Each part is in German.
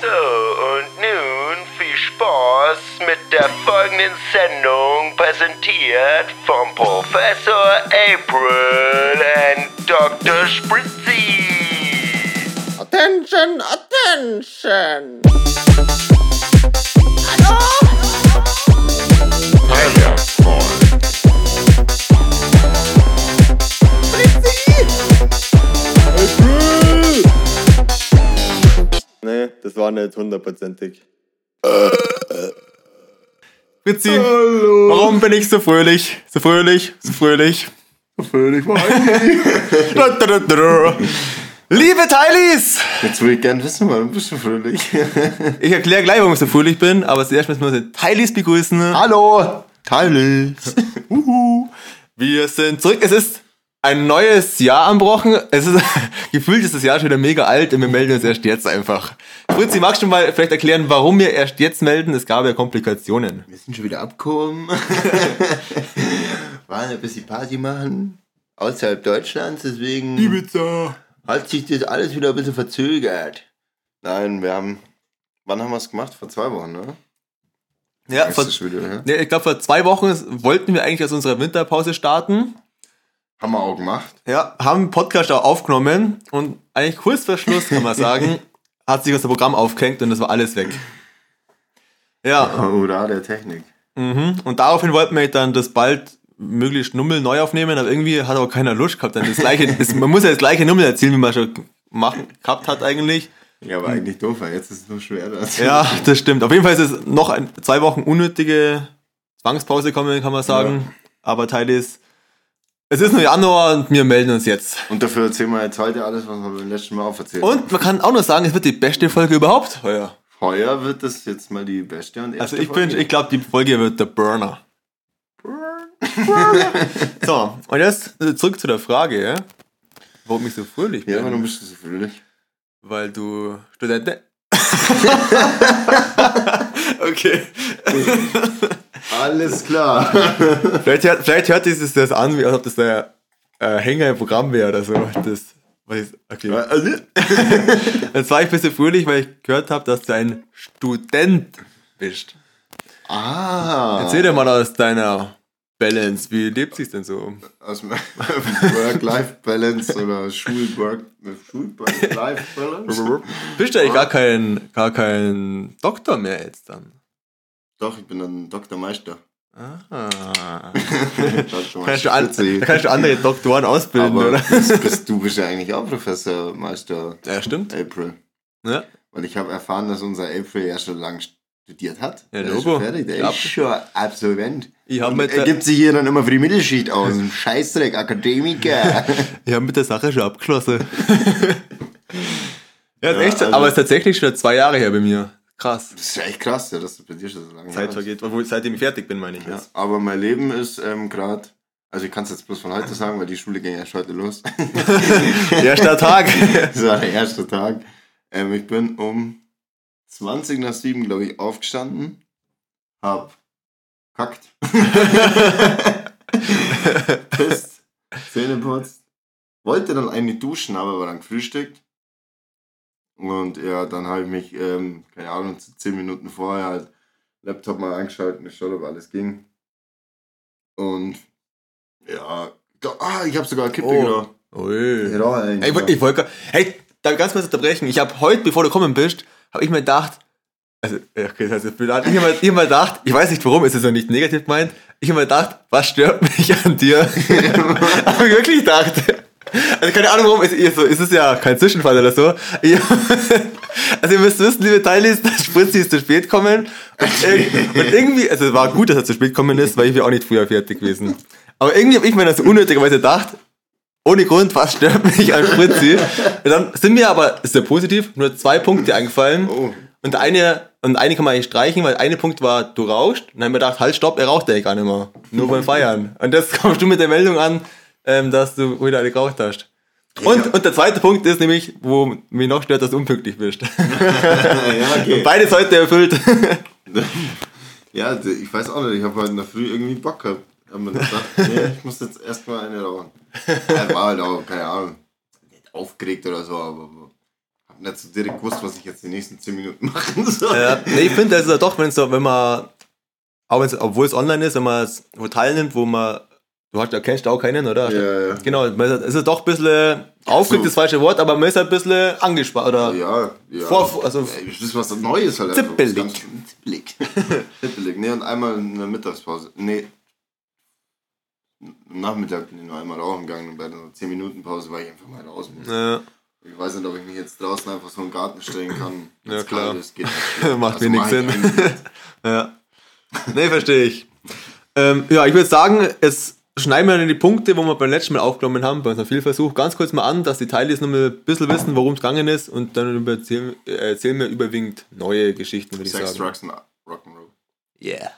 So, und nun viel Spaß mit der folgenden Sendung, präsentiert vom Professor April und Dr. Spritzy. Attention, attention! Nee, das war nicht hundertprozentig. Fritzi, warum bin ich so fröhlich? So fröhlich, so fröhlich. So fröhlich war da. Liebe Teilis! Jetzt würde ich gerne wissen, warum bist du fröhlich? Ich erkläre gleich, warum ich so fröhlich bin, aber zuerst müssen wir unsere Teilis begrüßen. Hallo! Teilis! Uhu. Wir sind zurück. Es ist ein neues Jahr anbrochen. Es ist gefühlt ist das Jahr schon wieder mega alt und wir melden uns erst jetzt einfach. Fritzi, magst du mal vielleicht erklären, warum wir erst jetzt melden? Es gab ja Komplikationen. Wir sind schon wieder abgekommen. Waren ein bisschen Party machen. Außerhalb Deutschlands, deswegen Ibiza. hat sich das alles wieder ein bisschen verzögert. Nein, wir haben. Wann haben wir es gemacht? Vor zwei Wochen, ne? Ja, vor, wieder, ne? ja, ich glaube, vor zwei Wochen wollten wir eigentlich aus unserer Winterpause starten. Haben wir auch gemacht. Ja, haben einen Podcast auch aufgenommen und eigentlich kurz vor Schluss, kann man sagen, hat sich unser Programm aufgehängt und das war alles weg. Ja, Oder der Technik. mhm. und daraufhin wollten wir dann das bald möglichst Nummel neu aufnehmen, aber irgendwie hat auch keiner Lust gehabt. Dann das gleiche, das, man muss ja das gleiche Nummel erzählen, wie man schon machen, gehabt hat eigentlich. Ja, aber eigentlich doof, weil jetzt ist es nur schwer. Das. Ja, das stimmt. Auf jeden Fall ist es noch ein, zwei Wochen unnötige Zwangspause gekommen, kann man sagen. Aber Teil ist, es ist nur Januar und wir melden uns jetzt. Und dafür erzählen wir jetzt heute alles, was wir beim letzten Mal auferzählt haben. Und man kann auch nur sagen, es wird die beste Folge überhaupt heuer. Heuer wird das jetzt mal die beste und erste Also ich Folge. bin, ich glaube, die Folge wird der Burner. So, und jetzt zurück zu der Frage, ja? warum ich so fröhlich bin. Ja, warum bist du so fröhlich? Weil du Student. okay. Alles klar. Vielleicht, hört- vielleicht hört sich das, an, wie als ob das der äh, Hänger im Programm wäre oder so. Das, okay. Also, Jetzt war ich ein bisschen fröhlich, weil ich gehört habe, dass du ein Student bist. ah. Erzähl dir mal aus deiner Balance. Wie lebt sich denn so? Aus Work-Life-Balance oder Schul-Work- Schul-Life-Balance? Bist du eigentlich gar kein, gar kein Doktor mehr jetzt dann? Doch, ich bin ein Dr. Meister. Ah. Dr. Kannst du an, da kannst du andere Doktoren ausbilden, Aber oder? bist, bist, du bist ja eigentlich auch Professor Meister Ja, stimmt. April. Ja. Weil ich habe erfahren, dass unser April ja schon lange studiert hat. Ja, der ist Logo. schon fertig, der Ja. ist schon Absolvent. Ich habe mit, er gibt sich hier dann immer für die Mittelschicht aus. Ein Scheißdreck, Akademiker. ich hab mit der Sache schon abgeschlossen. ja, ist Ja, echt, also- aber es ist tatsächlich schon zwei Jahre her bei mir. Krass. Das ist ja echt krass, ja, dass das bei dir schon so lange Zeit vergeht, obwohl seitdem ich fertig bin, meine ich. Ja. Aber mein Leben ist ähm, gerade, also ich kann es jetzt bloß von heute sagen, weil die Schule ging erst heute los. Erster Tag. das war der erste Tag. Ähm, ich bin um 20 nach 7, glaube ich, aufgestanden, hab kackt, pisst, Zähne putzt, wollte dann eigentlich duschen, aber war dann gefrühstückt. Und ja, dann habe ich mich, ähm, keine Ahnung, 10 Minuten vorher halt Laptop mal angeschaltet und geschaut, ob alles ging. Und ja, da, ah, ich habe sogar eine Kippe Oh. geraucht. Ui. Ja, ey, ich, ich wollte, hey, darf ich ganz kurz unterbrechen? Ich habe heute, bevor du gekommen bist, habe ich mir gedacht, also, okay, das heißt, ich habe mir, ich hab mir gedacht, ich weiß nicht warum, ist es ja nicht negativ gemeint, ich habe mir gedacht, was stört mich an dir? habe ich wirklich gedacht. Also keine Ahnung warum, es ist, so, es ist ja kein Zwischenfall oder so. Also ihr müsst wissen, liebe Teilis, dass Spritzi ist zu spät kommen. Und, irg- und irgendwie, also es war gut, dass er zu spät gekommen ist, weil ich wäre auch nicht früher fertig gewesen. Aber irgendwie habe ich mir das so unnötigerweise gedacht, ohne Grund, was stört mich an Spritzi? Und dann sind mir aber, ist ja positiv, nur zwei Punkte eingefallen. Oh. Und eine, und eine kann man eigentlich streichen, weil eine Punkt war, du rauchst. Und dann haben wir gedacht, halt, stopp, er raucht ja gar nicht mehr. Nur beim Feiern. Und das kommst du mit der Meldung an, ähm, dass du wieder eine geraucht hast. Und, und der zweite Punkt ist nämlich, wo mich noch stört, dass du unpünktlich bist. ja, okay. Beides heute erfüllt. Ja, ich weiß auch nicht, ich habe heute in der Früh irgendwie Bock gehabt. Hab mir gedacht, nee, ich muss jetzt erstmal eine rauchen. Er war halt auch, keine Ahnung, nicht aufgeregt oder so, aber hab nicht so direkt gewusst, was ich jetzt die nächsten 10 Minuten machen soll. Ja, nee, ich finde, also doch, wenn so, wenn man, auch wenn's, obwohl es online ist, wenn man es wo teilnimmt, wo man, du hast, kennst auch keinen, oder? Ja, ja. Genau, es ist doch ein bisschen, aufgeregt so. das falsche Wort, aber man ist halt ein bisschen angespannt, oder? Ja, ja. Vor- also- das ist was Neues halt. einfach. Zippelig. Was ganz- Zippelig. Zippelig. Nee, und einmal in der Mittagspause. Nee. Nachmittag bin ich noch einmal rauchen gegangen und bei der 10 Minuten Pause war ich einfach mal raus. Muss. Ja. Ich weiß nicht, ob ich mich jetzt draußen einfach so im Garten stellen kann. Ja, klar. ist, geht nicht. Macht Also wenig mach ich Sinn. Ja. Nee, verstehe ich. Ähm, ja, ich würde sagen, es schneiden wir dann die Punkte, wo wir beim letzten Mal aufgenommen haben, bei unserem Vielversuch, ganz kurz mal an, dass die Teilies noch mal ein bisschen wissen, worum es gegangen ist und dann erzählen, äh, erzählen wir überwiegend neue Geschichten, würde ich Sex, sagen. Drugs und Rock'n'Roll. Yeah.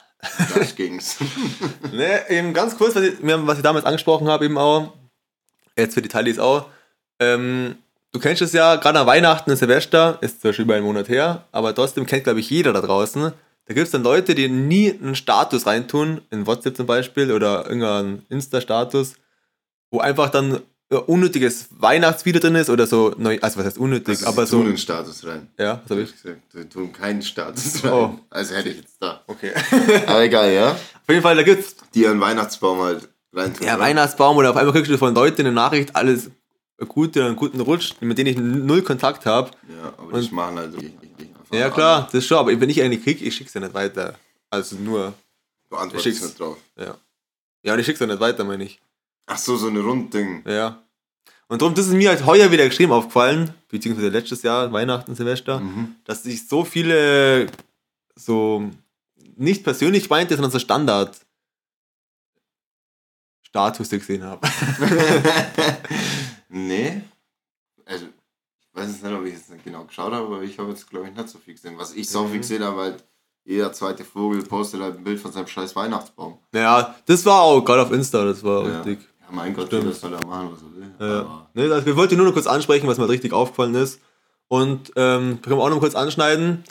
Das ging's. Ne, eben ganz kurz, was ich, was ich damals angesprochen habe, eben auch, jetzt für die Teilies auch, ähm, du kennst es ja, gerade an Weihnachten und Silvester, ist zwar schon über einen Monat her, aber trotzdem kennt, glaube ich, jeder da draußen. Da gibt es dann Leute, die nie einen Status reintun, in WhatsApp zum Beispiel oder irgendeinen Insta-Status, wo einfach dann äh, unnötiges Weihnachtsvideo drin ist oder so, neu, also was heißt unnötig, Also, aber sie so. tun den Status rein. Ja, was hab ich? Gesagt, Wir tun keinen Status rein. Oh. Also hätte ich jetzt da. Okay. Aber egal, ja? Auf jeden Fall, da gibt's Die ihren Weihnachtsbaum halt reintun. Ja, oder? Weihnachtsbaum oder auf einmal kriegst du von Leuten eine Nachricht, alles Gute, einen guten Rutsch, mit denen ich null Kontakt habe. Ja, aber das machen halt ich, ich, ich einfach Ja, klar, das schon, aber wenn ich eine krieg, ich schick's ja nicht weiter. Also nur, Du antwortest nicht drauf. ja. Ja, und ich schick's ja nicht weiter, meine ich. Ach so, so eine Rundding. Ja. Und darum, das ist mir halt heuer wieder extrem aufgefallen, beziehungsweise letztes Jahr, Weihnachten, Silvester, Mhm. dass ich so viele so nicht persönlich meinte, sondern so Standard Status gesehen habe. nee. Also, weiß jetzt nicht, ob ich jetzt nicht genau geschaut habe, aber ich habe jetzt, glaube ich, nicht so viel gesehen. Was ich so Mhm. viel gesehen habe, halt, jeder zweite Vogel postet halt ein Bild von seinem scheiß Weihnachtsbaum. Ja, das war auch gerade auf Insta, das war Ja. richtig. Ja, mein Gott, Stimmt. jeder soll da machen, was er will. Ja. Aber Ne, also wir wollten nur noch kurz ansprechen, was mir richtig aufgefallen ist. Und ähm, können wir auch noch kurz anschneiden.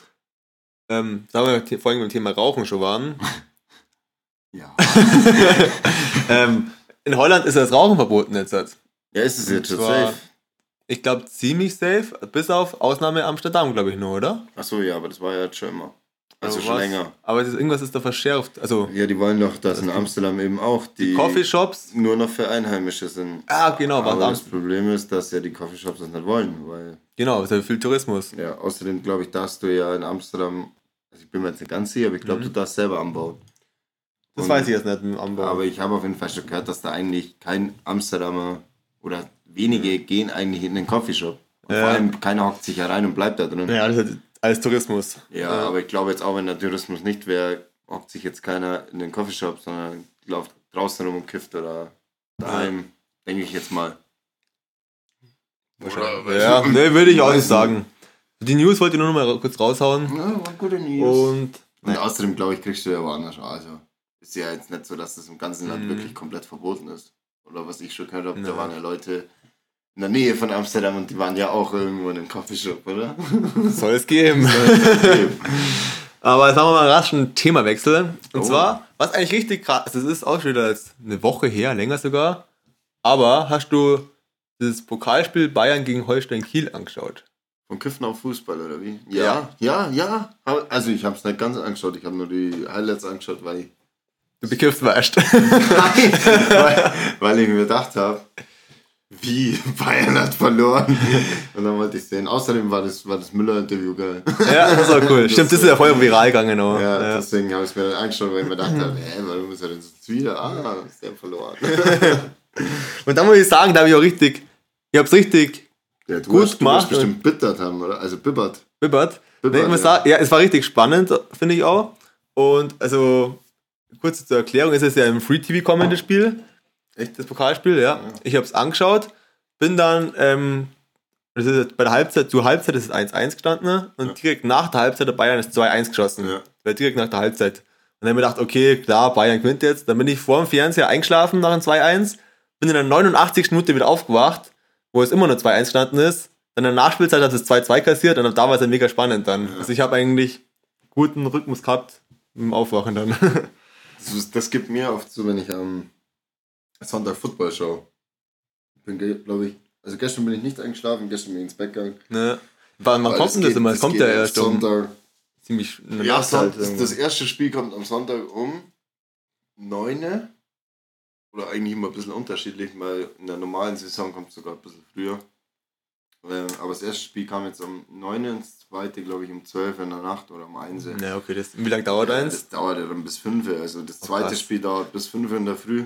Ähm, da wir vorhin beim Thema Rauchen schon waren. ja. ähm, in Holland ist das Rauchen verboten jetzt. ja, ist es jetzt schon safe? Ich glaube ziemlich safe, bis auf Ausnahme Amsterdam, glaube ich nur, oder? Achso, ja, aber das war ja jetzt schon immer. Also schon was? länger. Aber es ist, irgendwas ist da verschärft. Also Ja, die wollen doch, dass in Amsterdam eben auch die Coffeeshops. nur noch für Einheimische sind. Ah, genau, Aber das Am- Problem ist, dass ja die Coffeeshops das nicht wollen, weil Genau, ist ja viel Tourismus. ja, außerdem glaube ich, darfst du ja in Amsterdam, also ich bin mir jetzt nicht ganz sicher, aber ich glaube, Mhm. du darfst selber anbauen. Das Und- weiß ich jetzt nicht im Anbau. Aber ich habe auf jeden Fall schon gehört, dass da eigentlich kein Amsterdamer oder wenige gehen eigentlich in den Coffeeshop. Und Ja. vor allem keiner hockt sich herein und bleibt da drin. ja, ist halt alles Tourismus. Ja, aber ich glaube jetzt auch, wenn der Tourismus nicht wäre, hockt sich jetzt keiner in den Coffeeshop, sondern läuft draußen rum und kifft oder daheim, denke ich jetzt mal. Oder- Ja, ne, würde ich auch nicht sagen. Die News wollte ich nur noch mal kurz raushauen. Ja, war gute News. Und Und außerdem, glaube ich, kriegst du ja woanders auch. Also ist ja jetzt nicht so, dass das im ganzen Land Mhm. wirklich komplett verboten ist. Oder was ich schon gehört habe, da Ja. waren ja Leute in der Nähe von Amsterdam und die waren ja auch irgendwo in einem Coffeeshop, oder? soll es geben. Aber jetzt haben wir mal rasch einen Themawechsel. Und Oh. zwar, was eigentlich richtig krass das ist auch schon wieder eine Woche her, länger sogar. Aber hast du das Pokalspiel Bayern gegen Holstein Kiel angeschaut? Von Kiffen auf Fußball, oder wie? Ja, ja, ja. Hab- Also ich habe es nicht ganz angeschaut, ich habe nur die Highlights angeschaut, weil ich, Du bekifft warst. weil, weil ich mir gedacht habe, wie Bayern hat verloren. Und dann wollte ich sehen. Außerdem war das, war das Müller-Interview geil. ja, das war cool. Stimmt, das ist ja voll viral gegangen. Auch. Ja, Ja. deswegen habe ich es mir dann angeschaut, weil ich mir gedacht habe, hä, warum ist er denn so wieder? Ah, ist der verloren. Und dann muss ich sagen, da habe ich auch richtig, ich habe es richtig Ja, du Gut hast, du gemacht. hast bestimmt bittert haben, oder? Also bibbert. bibbert. Bibbert, ich muss ja. sagen, ja, es war richtig spannend, finde ich auch. Und also, kurz zur Erklärung, es ist ja im Free TV kommendes Spiel. Echt das Pokalspiel, ja. Ich habe es angeschaut, bin dann, ähm, das ist bei der Halbzeit, zur Halbzeit ist es 1-1 gestanden ne? und Ja. direkt nach der Halbzeit der Bayern ist 2-1 geschossen. Ja. Direkt nach der Halbzeit. Und dann habe ich mir gedacht, okay, klar, Bayern gewinnt jetzt. Dann bin ich vor dem Fernseher eingeschlafen nach dem 2-1, bin in der 89. Minute wieder aufgewacht, wo es immer nur 2-1 gestanden ist. Dann in der Nachspielzeit hat es 2-2 kassiert und da war es dann mega spannend dann. Also ich habe eigentlich guten Rhythmus gehabt im Aufwachen dann. Das, das gibt mir oft so, wenn ich am Sonntag Football schaue. Bin, glaube ich, also gestern bin ich nicht eingeschlafen, gestern bin ich ins Bett gegangen. ne? Wann, wann kommt denn das immer? Es kommt ja erst um Sonntag. ziemlich eine Ja, Nacht halt das erste Spiel kommt am Sonntag um 9. Oder eigentlich immer ein bisschen unterschiedlich, weil in der normalen Saison kommt es sogar ein bisschen früher. Ähm, aber das erste Spiel kam jetzt um 9. und das zweite, glaube ich, um 12 in der Nacht oder um 1. Ja, okay, das, wie lange dauert eins? Das dauert ja dann bis 5. Also das Oh, zweite krass. Spiel dauert bis 5 in der Früh.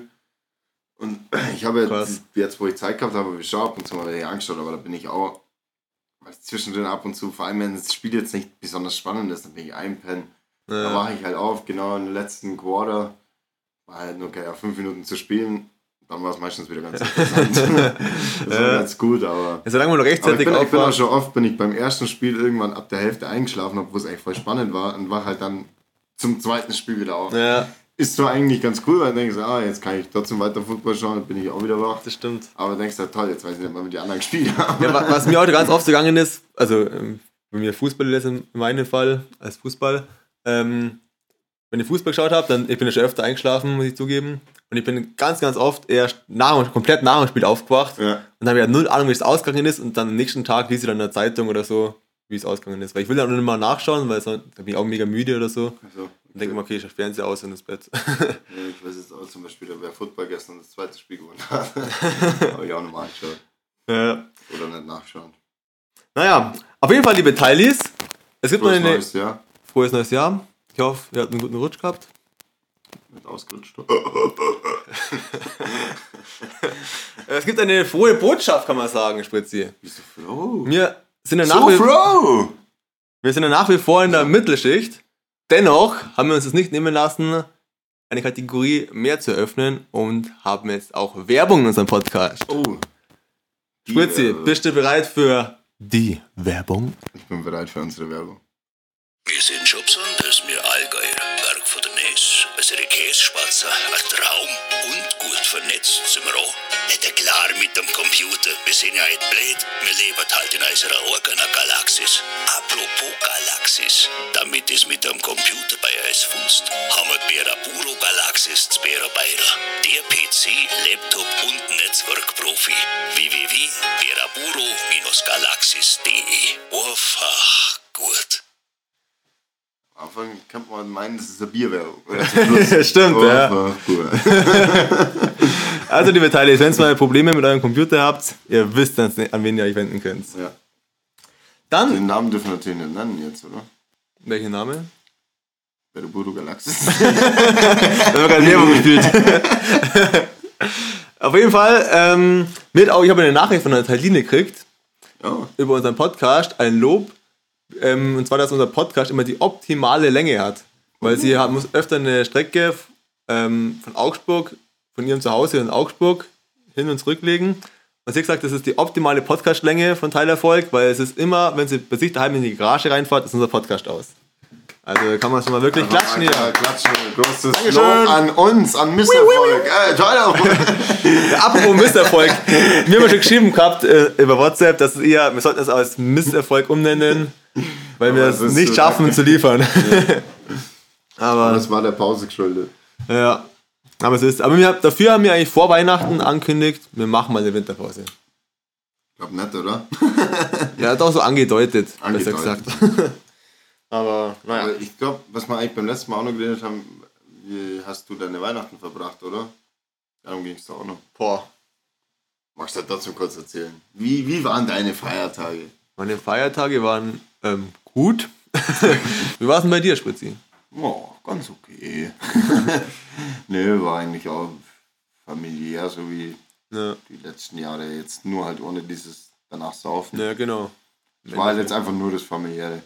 Und ich habe jetzt, jetzt, wo ich Zeit gehabt habe, habe ich schon ab und zu mal angeschaut, aber da bin ich auch weil zwischendrin ab und zu, vor allem wenn das Spiel jetzt nicht besonders spannend ist, dann bin ich einpennen. Da Ja. mache ich halt auf, genau im letzten Quarter. War halt nur okay, ja, fünf Minuten zu spielen. Dann war es meistens wieder ganz interessant. das war ganz gut, aber. Solange man noch Aber ich rechtzeitig bin, ich bin auch schon oft, bin ich beim ersten Spiel irgendwann ab der Hälfte eingeschlafen, obwohl es eigentlich voll spannend war und war halt dann zum zweiten Spiel wieder auf. Ja, Ist zwar eigentlich ganz cool, weil du denkst, ah, jetzt kann ich trotzdem weiter Fußball schauen, dann bin ich auch wieder wach. das stimmt. Aber denkst du, toll, jetzt weiß ich nicht mal, wie die anderen gespielt haben. Ja, wa- was mir heute ganz oft gegangen ist, also ähm, bei mir Fußball ist in meinem Fall, als Fußball, ähm, wenn ich Fußball geschaut habe, dann ich bin ja schon öfter eingeschlafen, muss ich zugeben. Und ich bin ganz, ganz oft erst nach, komplett nach dem Spiel aufgewacht Ja. und dann habe ich ja null Ahnung, wie es ausgegangen ist und dann am nächsten Tag lese ich dann in der Zeitung oder so, wie es ausgegangen ist. Weil ich will dann auch nicht mal nachschauen, weil sonst bin ich auch mega müde oder so. Also, Und denke mir, okay, ich schaue Fernseher aus und ins Bett. Ja, ich weiß jetzt auch zum Beispiel, wer Football gestern das zweite Spiel gewonnen hat. Habe ich auch nochmal angeschaut. ja. Oder nicht nachschauen. Naja, auf jeden Fall, liebe Teilis, es gibt noch Frohes eine neues Jahr. frohes neues Jahr. Ich hoffe, ihr habt einen guten Rutsch gehabt. Mit ausgerutscht. Es gibt eine frohe Botschaft, kann man sagen, Spritzi. Bist du froh? Wir sind ja nach, So wie, froh! wir sind ja nach wie vor in der Mittelschicht. Dennoch haben wir uns das nicht nehmen lassen, eine Kategorie mehr zu öffnen und haben jetzt auch Werbung in unserem Podcast. Oh. Die Spritzi, Werbung. bist du bereit für die Werbung? Ich bin bereit für unsere Werbung. Wir sind schon Käsespatzer, ein Traum und gut vernetzt sind wir auch. Nicht klar mit dem Computer, wir sind ja nicht blöd, wir leben halt in unserer eigenen Galaxis. Apropos Galaxis, damit es mit dem Computer bei uns funzt, haben wir Bera Puro Galaxis zu Bera Beira. Der PC, Laptop und Netzwerkprofi. www.berapuro-galaxis.de Einfach gut. Anfang könnte man meinen, das ist eine Bierwerbung. Stimmt, oh, ja. Also, liebe Teile, wenn ihr mal Probleme mit eurem Computer habt, ihr wisst, dann, an wen ihr euch wenden könnt. Ja. Dann, Den Namen dürfen wir natürlich nicht nennen jetzt, oder? welcher Name? Budo Galaxis. Da haben wir gerade Werbung gespielt. Auf jeden Fall, ähm, mit auch, ich habe eine Nachricht von der Taline gekriegt ja. über unseren Podcast, ein Lob. Ähm, und zwar, dass unser Podcast immer die optimale Länge hat. Weil sie hat, muss öfter eine Strecke ähm, von Augsburg, von ihrem Zuhause in Augsburg hin und zurücklegen. Und sie hat gesagt, das ist die optimale Podcastlänge von Teilerfolg, weil es ist immer, wenn sie bei sich daheim in die Garage reinfährt, ist unser Podcast aus. Also kann man schon mal wirklich klatschen hier. Ja, klatschen. Großes Dankeschön. Lob an uns, an Misserfolg. Äh, toller Apropos Misserfolg. Wir haben schon geschrieben gehabt äh, über WhatsApp, dass ihr, wir sollten es als Misserfolg umnennen, weil wir es nicht so- schaffen zu liefern. Aber Das war der Pause geschuldet. ja, aber es ist. Aber wir, dafür haben wir eigentlich vor Weihnachten angekündigt, wir machen mal eine Winterpause. Glaub nicht, oder? Ja, hat auch so angedeutet, besser Angedeutet. gesagt. aber naja. Aber ich glaube, was wir eigentlich beim letzten Mal auch noch geredet haben, wie hast du deine Weihnachten verbracht, oder? Darum ging es da auch noch. Boah. Magst du trotzdem kurz erzählen? Wie, wie waren deine Feiertage? Meine Feiertage waren ähm, gut. Wie war es denn bei dir, Spritzi? Oh, ganz okay. Nö, war eigentlich auch familiär, so wie Ja, die letzten Jahre. Jetzt nur halt ohne dieses danach saufen. ja genau. Es war halt jetzt einfach nur das familiäre.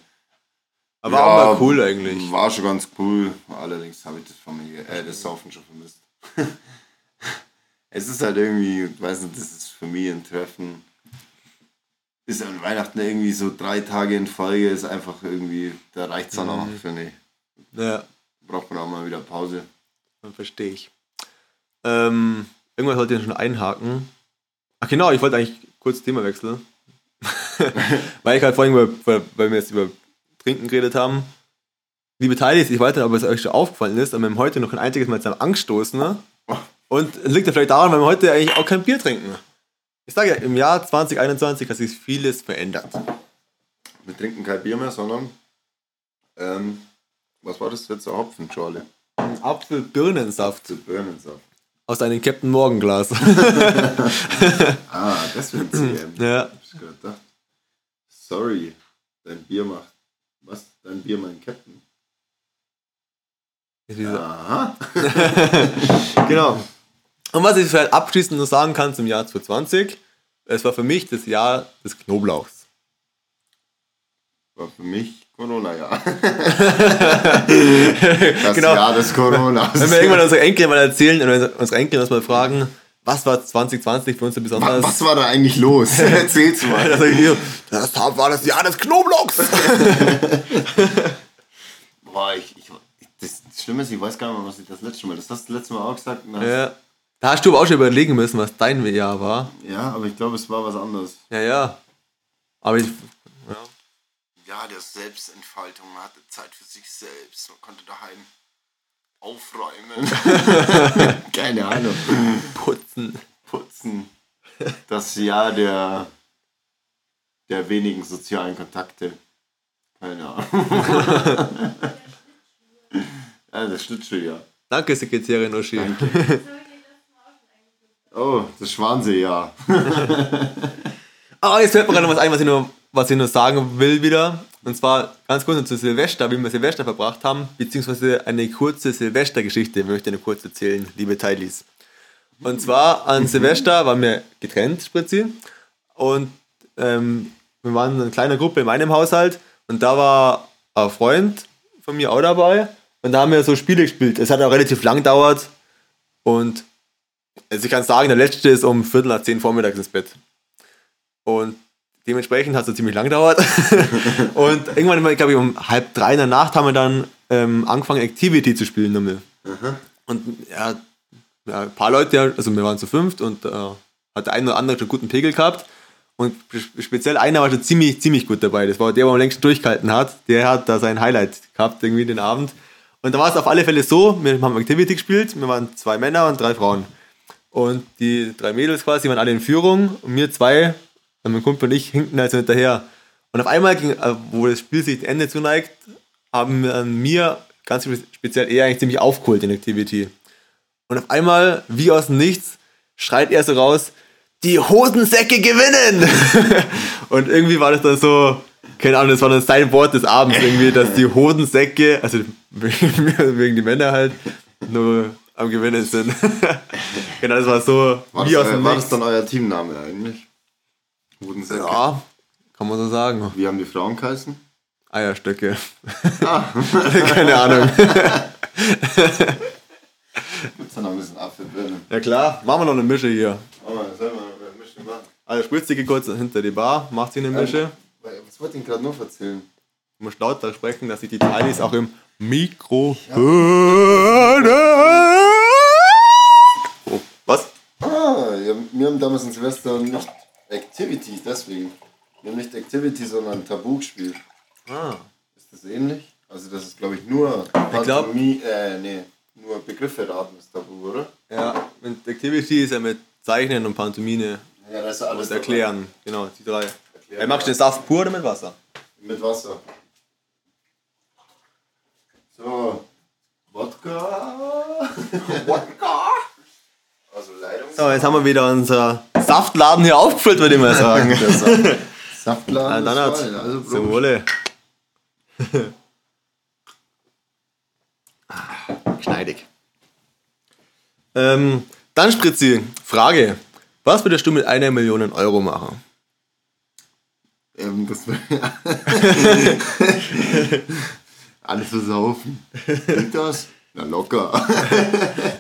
Aber Ja, auch mal cool eigentlich. War schon ganz cool. Allerdings habe ich das familiäre, äh, das Saufen schon vermisst. es ist halt irgendwie, ich weiß nicht, das ist Familientreffen. Ist an Weihnachten irgendwie so drei Tage in Folge, ist einfach irgendwie, da reicht es dann auch, Mhm. finde ich. Ja, Braucht man auch mal wieder Pause. dann verstehe ich. Ähm, irgendwas wollte ich schon einhaken. Ach genau, ich wollte eigentlich kurz Thema wechseln. weil ich halt vorhin, weil, weil wir jetzt über Trinken geredet haben. Liebe Teilis, ich weiß nicht, ob es euch schon aufgefallen ist, aber wir haben heute noch ein einziges Mal zusammen angestoßen. Ne? Und es liegt ja vielleicht daran, weil wir heute eigentlich auch kein Bier trinken. Ich sage ja, im Jahr 2021 hat sich vieles verändert. Wir trinken kein Bier mehr, sondern. Ähm, was war das jetzt? Ein Hopfenschorle. Apfel-Birnensaft Zu Birnensaft. aus einem Captain Morgan Glas. Ah, deswegen CM. ja. Hab ich gedacht. Sorry, dein Bier macht. Was? Dein Bier mein Captain? Aha. Genau. Und was ich vielleicht abschließend noch sagen kann zum Jahr 2020, es war für mich das Jahr des Knoblauchs. War für mich Corona-Jahr. Das Genau. Jahr des Coronas. Wenn wir irgendwann unsere Enkel mal erzählen oder unsere Enkel das mal fragen, was war 2020 für uns so besonders? was war da eigentlich los? Erzähl's mal. hier, das war das Jahr des Knoblauchs. Boah, ich, ich, das Schlimme ist, ich weiß gar nicht mehr, was ich das letzte Mal. Das hast du das letzte Mal auch gesagt. und ja. Da hast du aber auch schon überlegen müssen, was dein Jahr war. ja, aber ich glaube, es war was anderes. Ja, ja. Aber ich, ja. Ja, der Selbstentfaltung. Man hatte Zeit für sich selbst. Man konnte daheim aufräumen. Keine Ahnung. putzen. Putzen. Das Jahr der, der wenigen sozialen Kontakte. Keine Ahnung. ja, das Schlittschuhjahr. Danke, Sekretärin Uschi. Danke. Oh, das Schwanseejahr. Ah, jetzt fällt mir gerade noch was ein, was ich, nur, was ich nur sagen will wieder. Und zwar ganz kurz zu Silvester, wie wir Silvester verbracht haben, beziehungsweise eine kurze Silvestergeschichte möchte ich nur kurz erzählen, liebe Teilis. Und zwar an Silvester waren wir getrennt, Spritzi. Und ähm, wir waren in einer kleinen Gruppe in meinem Haushalt und da war ein Freund von mir auch dabei. Und da haben wir so Spiele gespielt. Es hat auch relativ lang gedauert. Und also ich kann sagen, der letzte ist um Viertel nach zehn vormittags ins Bett. Und dementsprechend hat es ziemlich lang gedauert. und irgendwann, mal, glaube ich, um halb drei in der Nacht haben wir dann ähm, angefangen, Activity zu spielen. Nochmal. Und ja, ja, ein paar Leute, also wir waren zu fünft und äh, hat der eine oder andere schon guten Pegel gehabt. Und spe- speziell einer war schon ziemlich, ziemlich gut dabei. Das war der, der am längsten durchgehalten hat. Der hat da sein Highlight gehabt, irgendwie den Abend. Und da war es auf alle Fälle so, wir haben Activity gespielt, wir waren zwei Männer und drei Frauen. Und die drei Mädels quasi waren alle in Führung und wir zwei, mein Kumpel und ich, hinkten also hinterher. Und auf einmal, ging, äh, wo das Spiel sich Ende zuneigt, haben an mir ganz spe- speziell eher eigentlich ziemlich aufgeholt in Activity. Und auf einmal, wie aus dem Nichts, schreit er so raus, die Hosensäcke gewinnen! und irgendwie war das dann so, keine Ahnung, das war dann sein Wort des Abends irgendwie, dass die Hosensäcke, also wegen die Männer halt, nur am Gewinnen sind. genau, das war so, War, wie aus das, dem eu- war das dann euer Teamname eigentlich? Hodensäcke. Ja, kann man so sagen. Wie haben die Frauen geheißen? Eierstöcke. Keine Ahnung. Gibt's da noch ein bisschen Apfelbirne? Ja klar, machen wir noch eine Mische hier. Oh, eine machen? Also spritzt die kurz hinter die Bar, macht sie eine Mische. Was wollte ich gerade noch erzählen? Du musst lauter sprechen, dass sich die Teilis auch im Mikro hören. Oh, was? Ah, ja, wir haben damals in Silvester nicht Activity, deswegen. Wir haben nicht Activity, sondern Tabu gespielt. Ah. Ist das ähnlich? Also das ist glaube ich nur glaub- Pantomime, äh, nee, nur Begriffe raten ist Tabu, oder? Ja, mit Activity ist ja mit Zeichnen und Pantomime Ja, das ist alles und erklären. Genau, die drei. Erklären. Ey, magst du den Saft pur oder mit Wasser? dabei. Mit Wasser. So, Wodka. Wodka. Also Leitung. So, jetzt haben wir wieder unser Saftladen hier aufgefüllt, würde ich mal sagen. Saft, Saftladen. Ja, dann ist voll. Also Zum. Wohle. Schneidig. Ähm, dann Spritzi, Frage. Was würdest du mit einer Million Euro machen? Ähm, das Alles versaufen. Geht das? Na locker.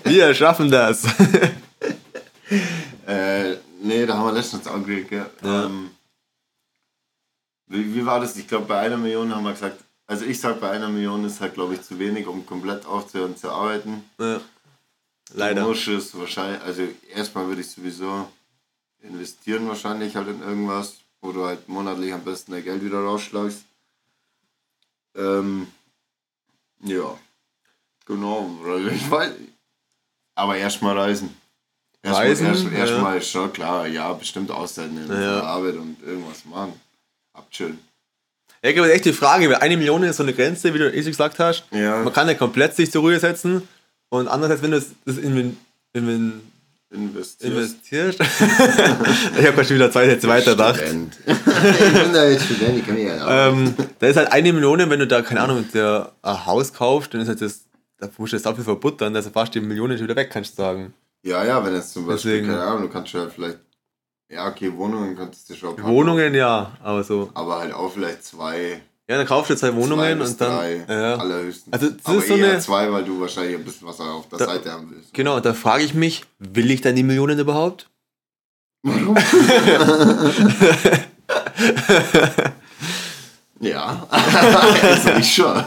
Wir schaffen das. äh, nee, da haben wir letztens angeregt, ja. Ja. Ähm, wie, wie war das? Ich glaube, bei einer Million haben wir gesagt, also ich sag, bei einer Million ist halt, glaube ich, zu wenig, um komplett aufzuhören zu arbeiten. Ja. Leider. Du musst wahrscheinlich, also erstmal würde ich sowieso investieren wahrscheinlich halt in irgendwas, wo du halt monatlich am besten dein Geld wieder rausschlagst. Ähm, ja, genau, also ich weiß, aber erstmal reisen. Erstmal Reisen, erst, ja. erstmal ist schon klar, ja, bestimmt auszeiten in Ja. der Arbeit und irgendwas machen, abchillen. Ja, ich glaube, das ist echt die Frage, weil eine Million ist so eine Grenze, wie du eh schon gesagt hast. Ja. Man kann ja komplett sich zur Ruhe setzen. Und andererseits, wenn du das, inven, inven, Investiert. investierst. ich habe schon wieder zwei Sätze weiter gedacht. Ich bin da jetzt Student, ich kann mich ja Ähm, da ist halt eine Million, wenn du da, keine Ahnung, der ein Haus kaufst, dann ist halt das, da musst du das dafür verbuttern, dass du fast die Millionen schon wieder weg kannst du sagen. Ja, ja, wenn jetzt zum Beispiel, Deswegen- keine Ahnung, du kannst ja vielleicht, ja, okay, Wohnungen könntest du schon packen, Wohnungen ja, aber so. Aber halt auch vielleicht zwei, Ja, dann kaufst du zwei zwei Wohnungen bis und dann. drei, Ja. allerhöchstens. Also, das aber ist so eher eine- zwei, weil du wahrscheinlich ein bisschen was auf der Da- Seite haben willst. Genau, da frage ich mich, will ich dann die Millionen überhaupt? Warum? ja, also ich schon.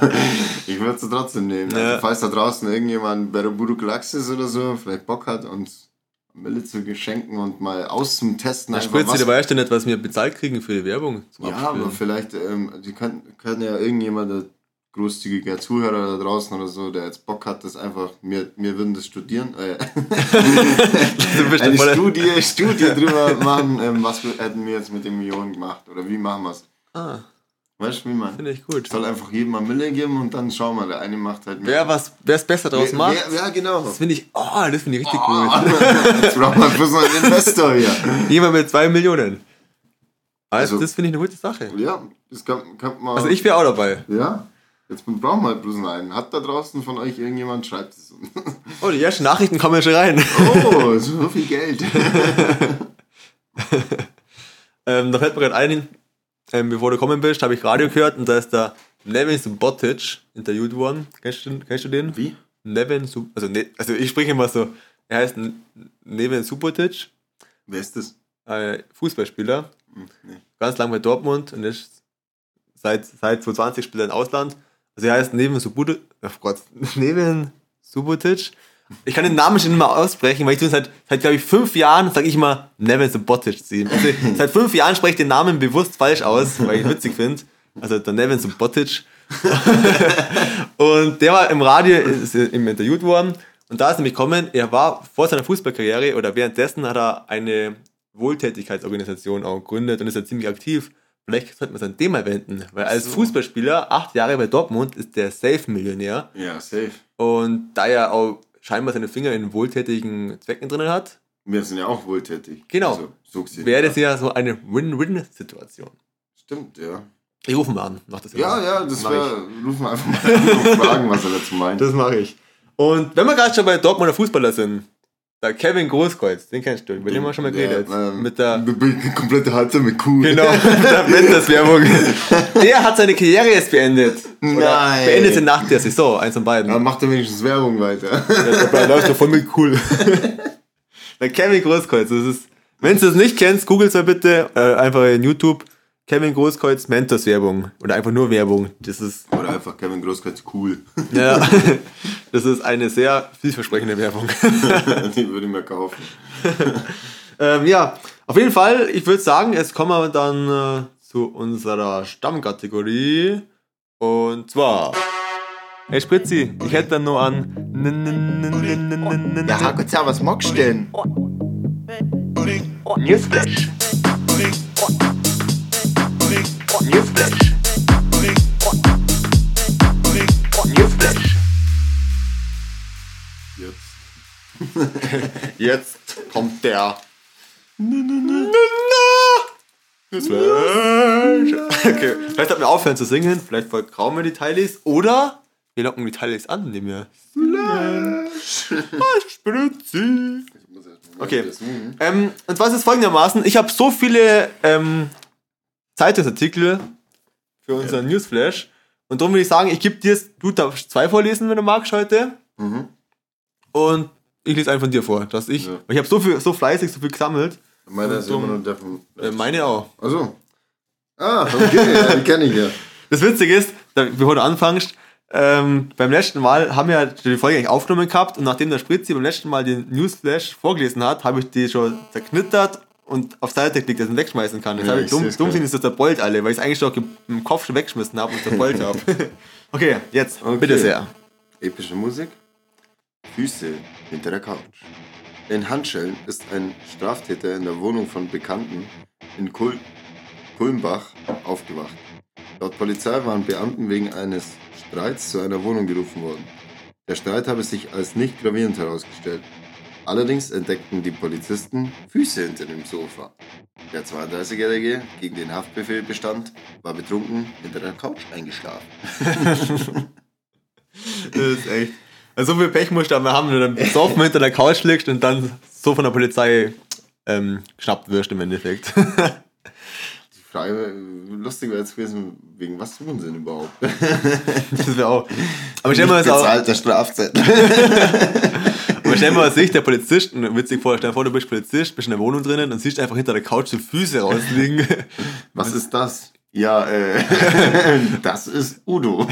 Ich würde es trotzdem nehmen. Ja. Also, falls da draußen irgendjemand bei der Budo Galaxis oder so vielleicht Bock hat, uns Mille zu geschenken und mal auszutesten. Spritze, was- du weißt ja nicht, was wir bezahlt kriegen für die Werbung. Ja, Abspielen. aber vielleicht, ähm, die können, können ja irgendjemand, der großzügiger Zuhörer da draußen oder so, der jetzt Bock hat, das einfach, wir, wir würden das studieren, äh, eine Studie, Studie drüber machen, ähm, was wir, hätten wir jetzt mit den Millionen gemacht oder wie machen wir es. Ah, Weißt du, wie man? finde ich gut. soll einfach jedem mal Mille geben und dann schauen wir, der eine macht halt Wer was, wer es besser draus Wer- macht, wer- Ja, genau. das finde ich, oh, das finde ich richtig Ah, gut. Jetzt braucht man bloß noch einen Investor hier. Jemand mit zwei Millionen. Also, Also- das finde ich eine gute Sache. Ja, das kann, kann man. Also ich wäre auch dabei. Ja, jetzt brauchen wir halt bloß noch einen. Hat da draußen von euch irgendjemand, schreibt es uns. Oh, die ersten Nachrichten kommen ja schon rein. Oh, so viel Geld. ähm, da fällt mir gerade ein, ähm, bevor du gekommen bist, habe ich Radio gehört und da ist der Nevin Subotic interviewt worden. Kennst du, kennst du den? Wie? Nevin Sub also, ne, also ich spreche immer so, er heißt Nevin Subotic, Wer ist das? äh, Fußballspieler, Hm, nee. ganz lang bei Dortmund und ist seit, seit 2020 spielt er im Ausland. Also er heißt Nevin Subotic, oh Gott, Nevin Subotic. Ich kann den Namen schon mehr aussprechen, weil ich tue seit, seit glaube ich, fünf Jahren, sage ich immer Nevin Subotic zu ihm. Also, seit fünf Jahren spreche ich den Namen bewusst falsch aus, weil ich ihn witzig finde. Also der Nevin Subotic. und der war im Radio ist im interviewt worden und da ist nämlich kommen, er war vor seiner Fußballkarriere oder währenddessen hat er eine Wohltätigkeitsorganisation auch gegründet und ist ja ziemlich aktiv. Vielleicht sollte man sein Thema wenden, weil als Fußballspieler, acht Jahre bei Dortmund, ist der Safe-Millionär Ja, safe. und da er auch scheinbar seine Finger in wohltätigen Zwecken drin hat, Wir sind ja auch wohltätig. Genau. Also, wäre das ja so eine Win-Win-Situation. Stimmt, ja. Ich rufe mal an, mach das Ja, mal. ja, das wäre. Rufen wir einfach mal an und fragen, was er dazu meint. Das mache ich. Und wenn wir gerade schon bei Dortmunder Fußballer sind, Kevin Großkreuz, den kennst du, über den haben wir schon mal geredet. ähm, mit der, komplette Halbzeit mit Kuh. genau, mit der Mendes-Werbung. Der hat seine Karriere jetzt beendet. Oder Nein. Beendet sie nach der Saison, eins von beiden. Ja, macht er wenigstens Werbung weiter. Der läuft doch voll mit cool. der Kevin Großkreuz, das ist, wenn du es nicht kennst, googelt mal bitte, äh, einfach in YouTube, Kevin Großkreuz Mentos Werbung. Oder einfach nur Werbung. Das ist, Oder einfach Kevin Großkreuz cool. ja, das ist eine sehr vielversprechende Werbung. Die würde ich mir kaufen. ähm, ja, auf jeden Fall, ich würde sagen, jetzt kommen wir dann äh, zu unserer Stammkategorie. Und zwar. Hey Spritzi, ich hätte dann nur an. Ja, Hakuza, was magst du denn? Newsflash. Jetzt. Jetzt kommt der. Okay, vielleicht sollten wir aufhören zu singen, vielleicht vergrauen wir die Teilis oder wir locken die Teilis an, indem wir. Spritzi. Okay. Ähm, und zwar ist es folgendermaßen: Ich habe so viele ähm, Zeitungsartikel für unseren Newsflash und darum würde ich sagen, ich gebe dir, du darfst zwei vorlesen, wenn du magst heute. Mhm. Und ich lese einen von dir vor, dass ich, Ja. ich habe so viel, so fleißig, so viel gesammelt. Meiner ist immer nur der von. Äh, meine auch. Also. Ah, okay, ja, die kenne ich ja. Das Witzige ist, bevor du anfängst, ähm, beim letzten Mal haben wir ja die Folge eigentlich aufgenommen gehabt und nachdem der Spritzi beim letzten Mal den Newsflash vorgelesen hat, habe ich die schon zerknittert und auf Seite geklickt, dass ich ihn wegschmeißen kann. Jetzt Ja, habe ich dumm, dumm sind, ist das zerbeult alle, weil ich es eigentlich schon im Kopf schon weggeschmissen habe und zerbeult habe. okay, jetzt, Okay. bitte sehr. Epische Musik. Füße hinter der Couch. In Handschellen ist ein Straftäter in der Wohnung von Bekannten in Kul Kulmbach aufgewacht. Laut Polizei waren Beamten wegen eines Streits zu einer Wohnung gerufen worden. Der Streit habe sich als nicht gravierend herausgestellt. Allerdings entdeckten die Polizisten Füße hinter dem Sofa. Der 32-Jährige, gegen den Haftbefehl bestand, war betrunken hinter der Couch eingeschlafen. Das ist echt. Also so viel Pech musst du aber haben, wenn du dann besoffen hinter der Couch liegst und dann so von der Polizei ähm, geschnappt wirst im Endeffekt. Die Frage, äh, lustig wäre jetzt gewesen, wegen was tun sie denn überhaupt? das wäre auch. Aber stell mal das auch. Bezahlter Strafzettel. Aber stell dir mal sich, der Polizist, witzig vor, stell dir vor, du bist Polizist, bist in der Wohnung drinnen und siehst einfach hinter der Couch so Füße rausliegen. Was ist das? Ja, äh, das ist Udo.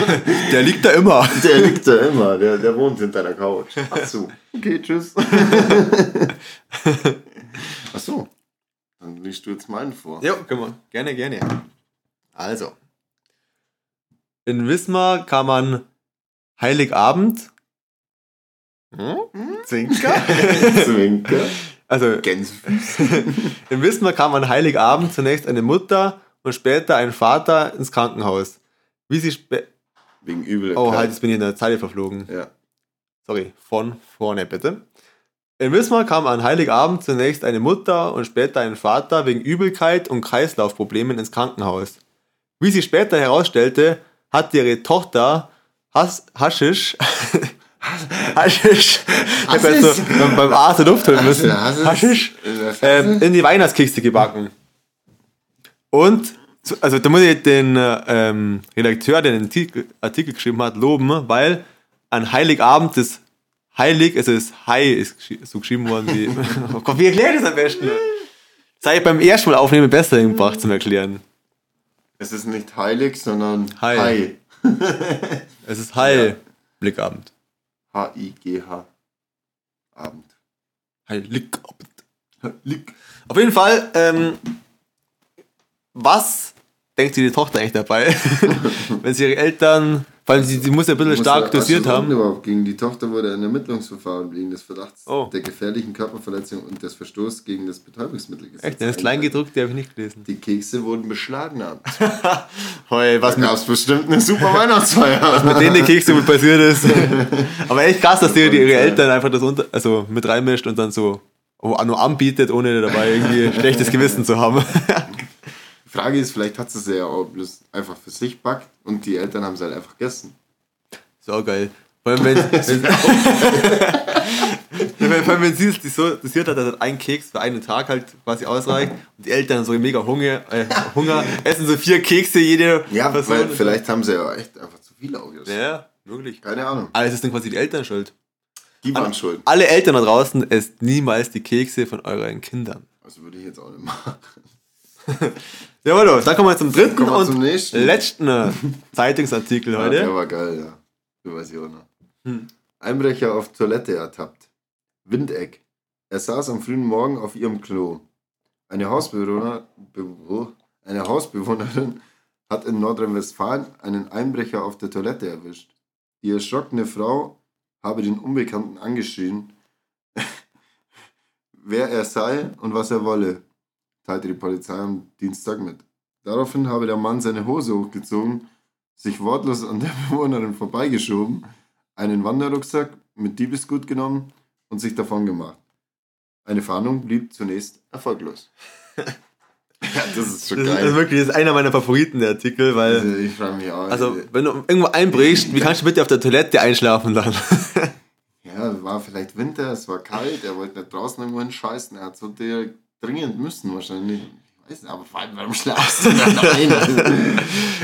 Der liegt da immer. Der liegt da immer, der, der wohnt hinter der Couch. Ach so. Okay, tschüss. Ach so. Dann liest du jetzt meinen vor. Ja, können wir. Gerne, gerne. Also. In Wismar kann man Heiligabend. Hm? Zwinker. Zwinker. Also, Gänsefüße. in Wismar kam an Heiligabend zunächst eine Mutter und später ein Vater ins Krankenhaus. Wie sie spä Wegen Übel. Oh, halt, jetzt bin ich in der Zeile verflogen. Ja. Sorry, von vorne bitte. In Wismar kam an Heiligabend zunächst eine Mutter und später ein Vater wegen Übelkeit und Kreislaufproblemen ins Krankenhaus. Wie sich später herausstellte, hat ihre Tochter Has Haschisch Haschisch ich hab jetzt so beim, Arzt Luft holen müssen. Haschisch? Haschisch Haschisch? ähm, in die Weihnachtskiste gebacken. Und, also da muss ich den äh, ähm, Redakteur, der den Artikel, Artikel geschrieben hat, loben, weil an Heiligabend das Heilig, also das Hai ist so geschrieben worden wie. oh Gott, wie erklärt das am besten? Das habe ich beim ersten Mal aufnehmen besser hingebracht zum Erklären. Es ist nicht heilig, sondern Hai. Hai. Es ist Heilblickabend. H-I-G-H. Abend. Heiligabend. Lick. Auf jeden Fall, ähm, was denkt sich die Tochter eigentlich dabei, wenn sie ihre Eltern, vor allem sie, sie muss ja ein bisschen Muss stark er- dosiert was ist haben. Überhaupt? Gegen die Tochter wurde ein Ermittlungsverfahren wegen des Verdachts Oh. der gefährlichen Körperverletzung und des Verstoßes gegen das Betäubungsmittelgesetz. Echt, das ist Kleingedruckt, die habe ich nicht gelesen. Die Kekse wurden beschlagnahmt. Hey, was Da gab es bestimmt eine super Weihnachtsfeier. mit denen die Kekse mit passiert ist. Aber echt krass, dass die, die ihre Eltern einfach das unter, also mit reinmischt und dann so oh, nur anbietet, ohne dabei irgendwie schlechtes Gewissen zu haben. Die Frage ist, vielleicht hat sie es ja auch bloß einfach für sich backt und die Eltern haben es halt einfach gegessen. Auch geil. Vor allem, wenn, wenn, wenn, wenn sie es so dosiert hat, dass halt ein Keks für einen Tag halt quasi ausreicht und die Eltern so mega Hunger, äh, Hunger essen so vier Kekse jede Ja, Person. weil vielleicht haben sie ja echt einfach zu viel Auge. Ja, wirklich. Keine Ahnung. Aber es ist dann quasi die Eltern schuld. Die waren schuld. Alle Eltern da draußen esst niemals die Kekse von euren Kindern. Also würde ich jetzt auch nicht machen. Ja, los, dann kommen wir zum dritten wir und zum letzten äh, Zeitungsartikel Ja, der heute. war geil, ja. Auch noch. Hm. Einbrecher auf Toilette ertappt. Windeck. Er saß am frühen Morgen auf ihrem Klo. Eine, Hausbewohner, Bewo- eine Hausbewohnerin hat in Nordrhein-Westfalen einen Einbrecher auf der Toilette erwischt. Die erschrockene Frau habe den Unbekannten angeschrien, wer er sei und was er wolle, teilte die Polizei am Dienstag mit. Daraufhin habe der Mann seine Hose hochgezogen, sich wortlos an der Bewohnerin vorbeigeschoben, einen Wanderrucksack mit Diebesgut genommen und sich davon gemacht. Eine Fahndung blieb zunächst erfolglos. ja, das ist schon Das ist, geil. wirklich, das ist einer meiner Favoriten, der Artikel, weil, Also ich frage mich auch. also, wenn du irgendwo einbrichst, wie kannst du bitte auf der Toilette einschlafen dann? ja, war vielleicht Winter, es war kalt, er wollte nicht draußen irgendwo hinscheißen, er hat so der dringend müssen wahrscheinlich. Ich weiß nicht, aber vor allem, warum schlafst du dann?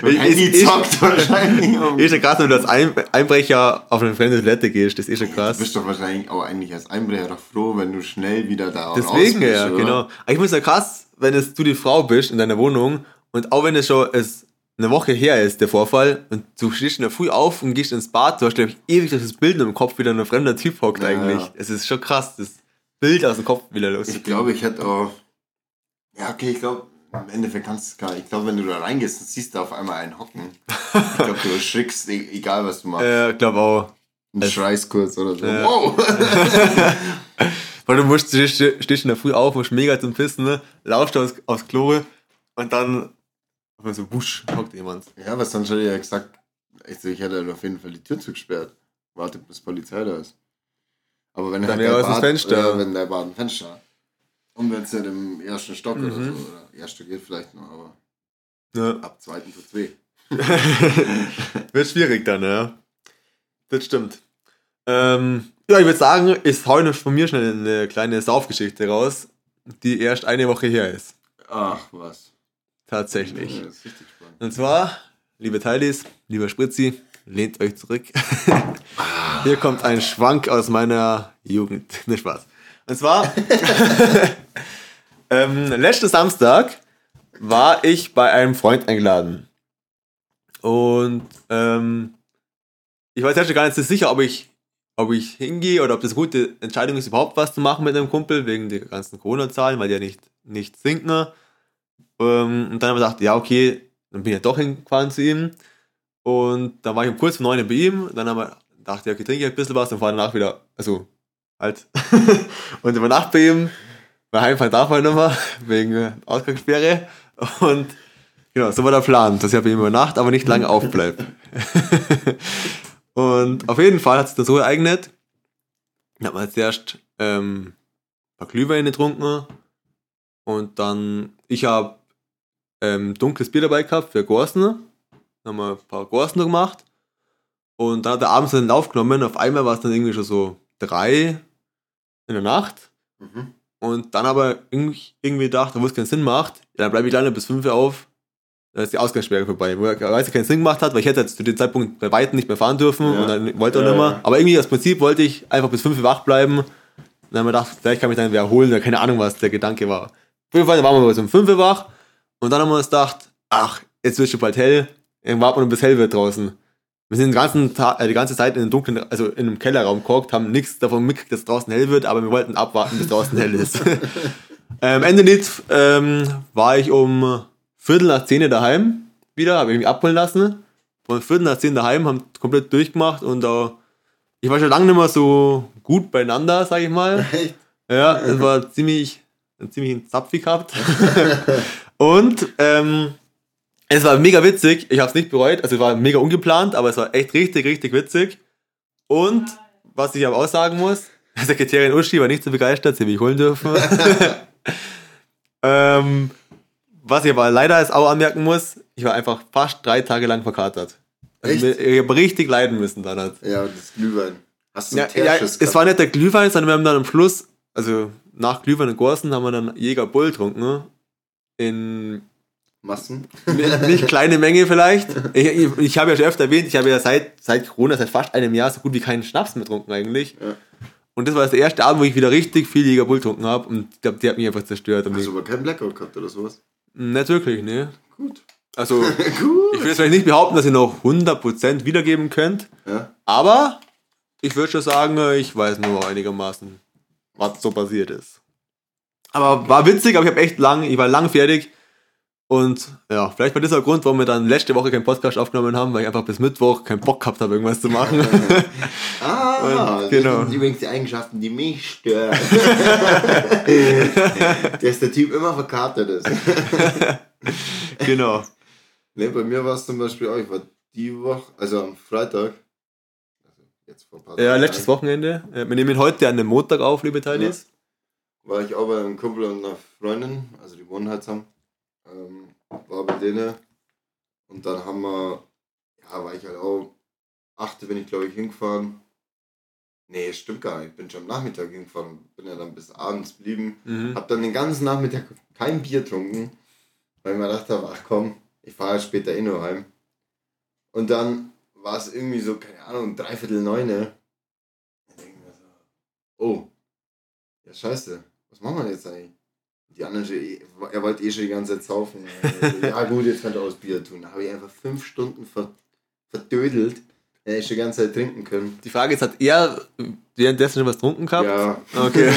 Ich- Handy ich- zockt wahrscheinlich. ist ja krass, wenn du als Ein Einbrecher auf eine fremde Toilette gehst, das ist Du krass. bist doch wahrscheinlich auch eigentlich als Einbrecher doch froh, wenn du schnell wieder da Deswegen, bist, ja, oder? genau. Aber ich muss sagen, krass, wenn es du die Frau bist in deiner Wohnung und auch wenn es schon es eine Woche her ist, der Vorfall, und du stehst in der Früh auf und gehst ins Bad, du hast, glaube ich, ewig das Bild im Kopf, wie da ein fremder Typ hockt Ja, eigentlich. ja. Es ist schon krass, das Bild aus dem Kopf wieder los. Ich glaube, ich hätte auch. Ja, okay, ich glaube, im Endeffekt kannst du es gar nicht. Ich glaube, wenn du da reingehst, dann siehst du auf einmal einen hocken. Ich glaube, du erschrickst, e- egal was du machst. Ja, ich glaube auch. Und schreist kurz oder so. Ja. Wow! Weil du musst, du stehst, in der Früh auf, musst mega zum Pissen, ne? laufst aufs, aufs Klo und dann Auf so wusch, hockt jemand. Ja, was hätte ich ja gesagt, also ich hätte auf jeden Fall die Tür zugesperrt. Wartet, bis Polizei da ist. Aber wenn Dann halt wäre der Bad- Fenster. Ja, wenn der Bad ein Fenster hat. Und wenn es nicht im ersten Stock oder Mhm. so, oder erster geht vielleicht noch, aber Ja. ab zweiten tut's weh. Wird schwierig dann, ja. Das stimmt. Ähm, ja, ich würde sagen, ich hau noch von mir schnell eine kleine Saufgeschichte raus, die erst eine Woche her ist. Ach, was. Tatsächlich. Ja, das ist richtig spannend. Und zwar, liebe Teilis, lieber Spritzi, lehnt euch zurück. Hier kommt ein Schwank aus meiner Jugend. Ne Spaß. Und zwar, ähm, letzten Samstag war ich bei einem Freund eingeladen. Und ähm, ich weiß jetzt gar nicht so sicher, ob ich, ob ich hingehe oder ob das eine gute Entscheidung ist, überhaupt was zu machen mit einem Kumpel, wegen der ganzen Corona-Zahlen, weil die ja nicht, nicht sinken. Ähm, und dann haben wir gedacht, ja, okay, dann bin ich ja doch hingefahren zu ihm. Und dann war ich um kurz vor neun bei ihm. Dann haben wir gedacht, ja, okay, trinke ich ein bisschen was und fahre danach wieder, also halt. und über Nacht bei ihm. Bei Heimfahren darf man nicht mehr, wegen äh, Ausgangssperre. Und genau, so war der Plan, dass ich bei ihm über Nacht, aber nicht lange aufbleibe. und auf jeden Fall hat sich das so ereignet. Dann hat man zuerst ähm, ein paar Glühweine getrunken. Und dann, ich habe ähm, dunkles Bier dabei gehabt für Gorsten. Dann haben wir ein paar Gorsten gemacht. Und dann hat er abends den Lauf genommen. Auf einmal war es dann irgendwie schon so drei in der Nacht. Mhm. Und dann aber irgendwie, irgendwie gedacht, wo es keinen Sinn macht, ja, dann bleibe ich lange bis 5 Uhr auf. Dann ist die Ausgangssperre vorbei. Wo er weiß, keinen Sinn gemacht hat, weil ich hätte jetzt zu dem Zeitpunkt bei Weitem nicht mehr fahren dürfen Ja. und dann wollte er Ja, nicht mehr. Aber irgendwie das Prinzip wollte ich einfach bis 5 Uhr wach bleiben. dann haben wir gedacht, vielleicht kann ich mich dann wieder erholen, oder keine Ahnung, was der Gedanke war. Auf jeden Fall waren wir bis um 5 Uhr wach und dann haben wir uns gedacht, ach, jetzt wird schon bald hell, wir noch bis hell wird draußen. Wir sind den ganzen Tag, äh, die ganze Zeit in einem dunklen, also in einem Kellerraum gehockt, haben nichts davon mitgekriegt, dass draußen hell wird, aber wir wollten abwarten, bis draußen hell ist. ähm, Ende nicht ähm, war ich um Viertel nach zehn daheim wieder, habe ich mich abholen lassen. Von Viertel nach zehn daheim, haben komplett durchgemacht und äh, ich war schon lange nicht mehr so gut beieinander, sag ich mal. Echt? Ja, es war ziemlich, ziemlich zapfig gehabt. und ähm, es war mega witzig. Ich habe es nicht bereut. Also es war mega ungeplant, aber es war echt richtig, richtig witzig. Und was ich aber auch sagen muss, Sekretärin Uschi war nicht so begeistert, sie habe ich holen dürfen. ähm, was ich aber leider jetzt auch anmerken muss, ich war einfach fast drei Tage lang verkatert. Also Echt? ich habe richtig leiden müssen dann. Halt. Ja, das Glühwein. Hast du Ja, ja, es war nicht der Glühwein, sondern wir haben dann am Schluss, also nach Glühwein und Gorsen, haben wir dann Jäger Bull getrunken. ne? In Massen? nicht, kleine Menge vielleicht. Ich, ich, ich habe ja schon öfter erwähnt, ich habe ja seit, seit Corona, seit fast einem Jahr so gut wie keinen Schnaps mehr getrunken eigentlich. Ja. Und das war der erste Abend, wo ich wieder richtig viel Jäger Bull getrunken habe. Und ich glaube, die hat mich einfach zerstört. Hast ich, du aber keinen Blackout gehabt oder sowas? nicht wirklich, ne? Gut. Also, ich Gut. will jetzt vielleicht nicht behaupten, dass ihr noch 100% wiedergeben könnt. Ja. Aber ich würde schon sagen, ich weiß nur einigermaßen, was so passiert ist. Aber war witzig, aber ich habe echt lang, ich war lang fertig. Und ja, vielleicht war das der Grund, warum wir dann letzte Woche keinen Podcast aufgenommen haben, weil ich einfach bis Mittwoch keinen Bock gehabt habe, irgendwas zu machen. Ah, Und- genau. das sind übrigens die Eigenschaften, die mich stören. Dass der Typ immer verkatert ist. genau. Ne, bei mir war es zum Beispiel auch, ich war die Woche, also am Freitag, also jetzt vor ein paar Ja, Tagen, letztes Wochenende. Äh, Wir nehmen heute an dem Montag auf, liebe Teilis. war ich auch bei einem Kumpel und einer Freundin, also die wohnen halt zusammen, ähm, war bei denen und dann haben wir, ja, war ich halt auch, achte bin ich glaube ich hingefahren. Nee, stimmt gar nicht, ich bin schon am Nachmittag hingefahren und bin ja dann bis abends geblieben. Mhm. Hab dann den ganzen Nachmittag kein Bier getrunken, weil ich mir gedacht habe, ach komm, ich fahre ja später eh nur heim. Und dann war es irgendwie so, keine Ahnung, dreiviertel neune. Ich denke mir so, oh, ja scheiße, was machen wir jetzt eigentlich? Die anderen, eh- er wollte eh schon die ganze Zeit saufen. ja gut, jetzt kann er auch das Bier tun. Da habe ich einfach fünf Stunden ver verdödelt. Hätte ich schon die ganze Zeit trinken können. Die Frage ist, hat er währenddessen schon was getrunken gehabt? Ja, Okay.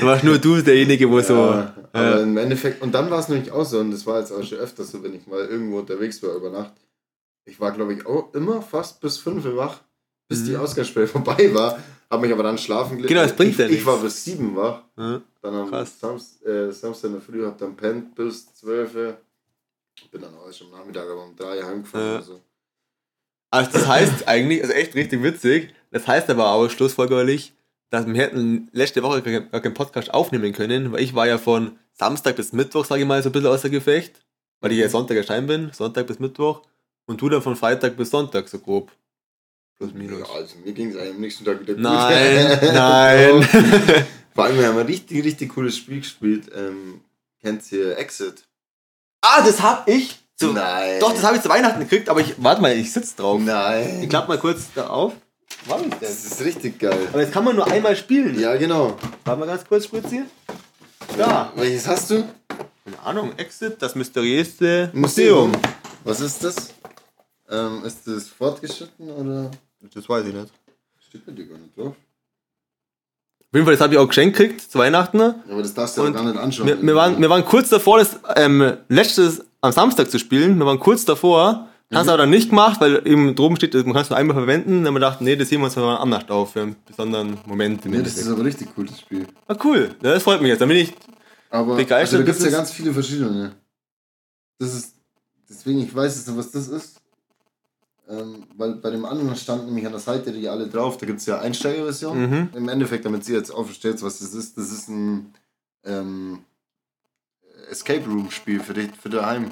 du warst nur du derjenige, wo so. Ja, aber Ja. im Endeffekt, und dann war es nämlich auch so, und das war jetzt auch schon öfters so, wenn ich mal irgendwo unterwegs war über Nacht. Ich war, glaube ich, auch immer fast bis 5 Uhr wach, bis die Mhm. Ausgangssperre vorbei war. Habe mich aber dann schlafen gelegt. Genau, das bringt ich, ja Ich nichts. war bis 7 wach. Ja. Dann am Krass. Samst, äh, Samstag in der Früh hab dann pennt bis 12 Uhr. Bin dann auch erst am Nachmittag aber um drei heimgefahren Ja. oder so. Also das heißt eigentlich, also echt richtig witzig, das heißt aber auch schlussfolgerlich, dass wir hätten letzte Woche gar keinen- gar keinen Podcast aufnehmen können, weil ich war ja von Samstag bis Mittwoch, sage ich mal, so ein bisschen außer Gefecht, weil ich ja Sonntag erscheinen bin, Sonntag bis Mittwoch, und du dann von Freitag bis Sonntag, so grob. Plus minus. Ja, also mir ging es eigentlich am nächsten Tag wieder gut. Nein, nein. Vor allem, wir haben ein richtig, richtig cooles Spiel gespielt. Ähm, kennt ihr Exit? ah, das hab ich. Zu, Nein. Doch, das habe ich zu Weihnachten gekriegt, aber ich, warte mal, ich sitze drauf. Nein. Ich klappe mal kurz da auf. Was ist Das das? ist richtig geil. Aber jetzt kann man nur einmal spielen. Ja, genau. Warte mal ganz kurz, Spritzi. Da. Welches hast du? Keine Ahnung, Exit, das mysteriöse Museum. Was ist das? Ähm, ist das fortgeschritten oder Das weiß ich nicht. steht bei dir gar nicht drauf? Auf jeden Fall, das habe ich auch geschenkt gekriegt zu Weihnachten. Aber das darfst du ja gar nicht anschauen. Wir, wir, waren, wir waren kurz davor, das ähm, letztes am Samstag zu spielen. Wir waren kurz davor. Haben es aber dann nicht gemacht, weil eben droben steht, man kann es nur einmal verwenden. Dann haben wir gedacht, nee, das sehen wir uns mal am Nacht auf für einen besonderen Moment. Im nee, das ist aber richtig cool, das Spiel. Ah, cool. Ja, das freut mich jetzt. Dann bin ich. Aber Begeistert also, da gibt es ja ganz viele verschiedene. Das ist, deswegen, ich weiß jetzt nicht, was das ist. Ähm, weil bei dem anderen stand nämlich an der Seite die alle drauf, da gibt es ja Einsteigerversion. Mhm. Im Endeffekt, damit sie jetzt versteht, was das ist, das ist ein ähm, Escape Room Spiel für dich, für daheim.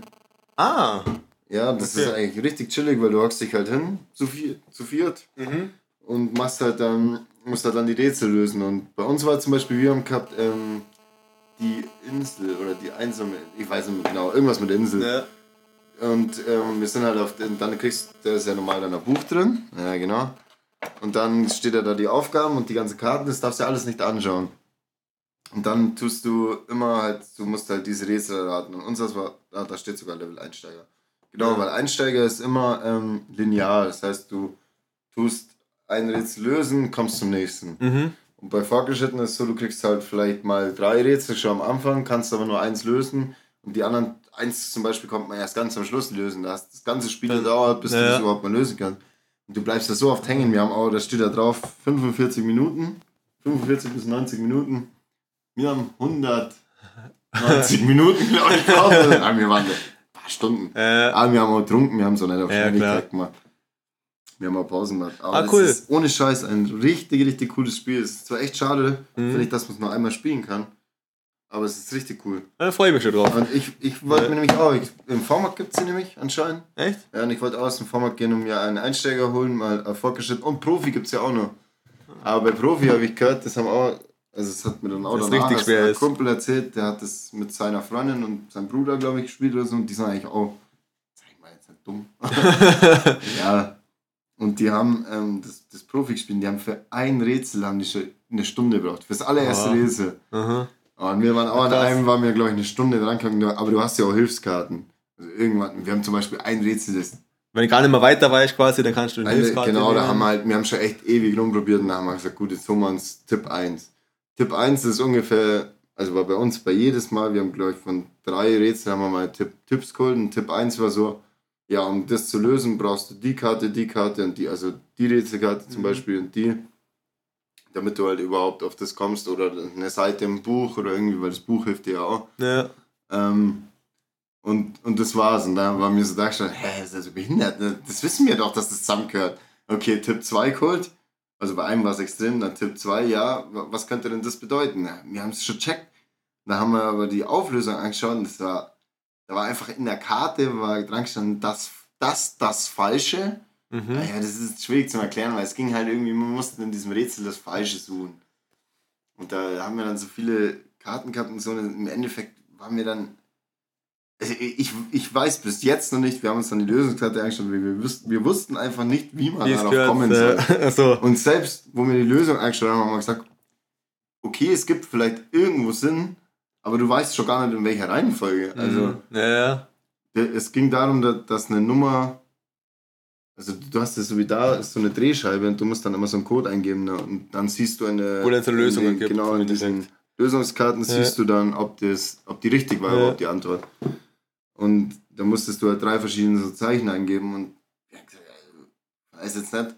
Ah. Ja, das Okay. ist eigentlich richtig chillig, weil du hockst dich halt hin, zu, vier, zu viert, Mhm. und machst halt dann, musst halt dann die Rätsel lösen. Und bei uns war zum Beispiel, wir haben gehabt, ähm, die Insel oder die einsame, ich weiß nicht mehr genau, irgendwas mit der Insel. Ja. Und ähm, wir sind halt auf den, dann kriegst da ist ja normal dann ein Buch drin. Ja, genau. Und dann steht ja da die Aufgaben und die ganzen Karten, das darfst du ja alles nicht anschauen. Und dann tust du immer halt, du musst halt diese Rätsel erraten. Und unseres war, ah, da steht sogar Level Einsteiger. Genau, Ja. weil Einsteiger ist immer ähm, linear. Das heißt, du tust ein Rätsel lösen, kommst zum nächsten. Mhm. Und bei Fortgeschritten ist es so, du kriegst halt vielleicht mal drei Rätsel schon am Anfang, kannst aber nur eins lösen. Und die anderen, eins zum Beispiel, kommt man erst ganz am Schluss lösen. Da hast das ganze Spiel Dann- gedauert, bis du ja. das überhaupt mal lösen kannst. Und du bleibst da so oft hängen. Wir haben auch, da steht da drauf, 45 Minuten. 45 bis 90 Minuten. Wir haben 190 Minuten, glaube ich, gebraucht. Ah, wir waren ein paar Stunden. Äh, Ah, wir haben auch getrunken, wir haben so nicht auf Ja, Schnelligkeit gemacht. Wir haben auch Pausen gemacht. Aber Ah, das cool. ist ohne Scheiß ein richtig, richtig cooles Spiel. Es ist zwar echt schade, Mhm. finde ich, dass man es nur einmal spielen kann. Aber es ist richtig cool. da freue ich mich schon drauf. Und ich, ich wollte Ja. mir nämlich auch, ich, im Vormarkt gibt es sie nämlich anscheinend. Echt? Ja, und ich wollte auch aus dem Vormarkt gehen und mir einen Einsteiger holen, mal fortgeschritten. Und Profi gibt es ja auch noch. Aber bei Profi habe ich gehört, das haben auch, also es hat mir dann auch Das danach richtig schwer ein. Kumpel erzählt, der hat das mit seiner Freundin und seinem Bruder, glaube ich, gespielt oder so. Und die sind eigentlich auch, sag mal jetzt nicht dumm. ja. Und die haben ähm, das, das Profi gespielt, die haben für ein Rätsel haben die schon eine Stunde gebraucht. Fürs allererste Ah. Rätsel. Aha. Und wir waren auch an einem, waren wir, glaube ich, eine Stunde dran gegangen, aber du hast ja auch Hilfskarten. Also irgendwann, wir haben zum Beispiel ein Rätsel, das Wenn ich gar nicht mehr weiter weiß, quasi, dann kannst du eine eine, Hilfskarte genau, da haben wir halt, wir haben schon echt ewig rumprobiert und dann haben wir gesagt, gut, jetzt holen wir uns Tipp 1. Tipp 1 ist ungefähr, also war bei uns bei jedes Mal, wir haben glaube ich von drei Rätseln haben wir mal Tipp, Tipps geholt und Tipp 1 war so, ja, um das zu lösen, brauchst du die Karte, die Karte und die, also die Rätselkarte zum Mhm. Beispiel und die, damit du halt überhaupt auf das kommst oder eine Seite im Buch oder irgendwie, weil das Buch hilft dir auch. Ja. Ähm, und, und das war's. Und da war mir so dargestellt, hä, ist das so behindert? ne? Das wissen wir doch, dass das zusammengehört. Okay, Tipp 2 geholt. Also bei einem war es extrem, dann Tipp 2, ja, wa- was könnte denn das bedeuten? Ja, wir haben es schon checkt. Da haben wir aber die Auflösung angeschaut und das war, da war einfach in der Karte, war dran gestanden, das, das, das Falsche. Mhm. Naja, das ist schwierig zu erklären, weil es ging halt irgendwie, man musste in diesem Rätsel das Falsche suchen. Und da haben wir dann so viele Karten gehabt und so, und im Endeffekt waren wir dann. Also ich, ich weiß bis jetzt noch nicht, wir haben uns dann die Lösungskarte angeschaut, wir, wir, wussten, wir wussten einfach nicht, wie man Wie darauf gehört. kommen soll. Äh, achso. Und selbst, wo wir die Lösung angeschaut haben, haben wir gesagt, okay, es gibt vielleicht irgendwo Sinn, aber du weißt schon gar nicht, in welcher Reihenfolge. Also Mhm. Ja, ja. es ging darum, da- dass eine Nummer, also du hast das so wie da, ist so eine Drehscheibe und du musst dann immer so einen Code eingeben ne? und dann siehst du eine. So in Lösungen den, gibt, Genau, in diesen Endeffekt. Lösungskarten Ja. siehst du dann, ob, das, ob die richtig war, Ja. überhaupt die Antwort. Und da musstest du halt drei verschiedene so Zeichen eingeben und ich weiß jetzt nicht,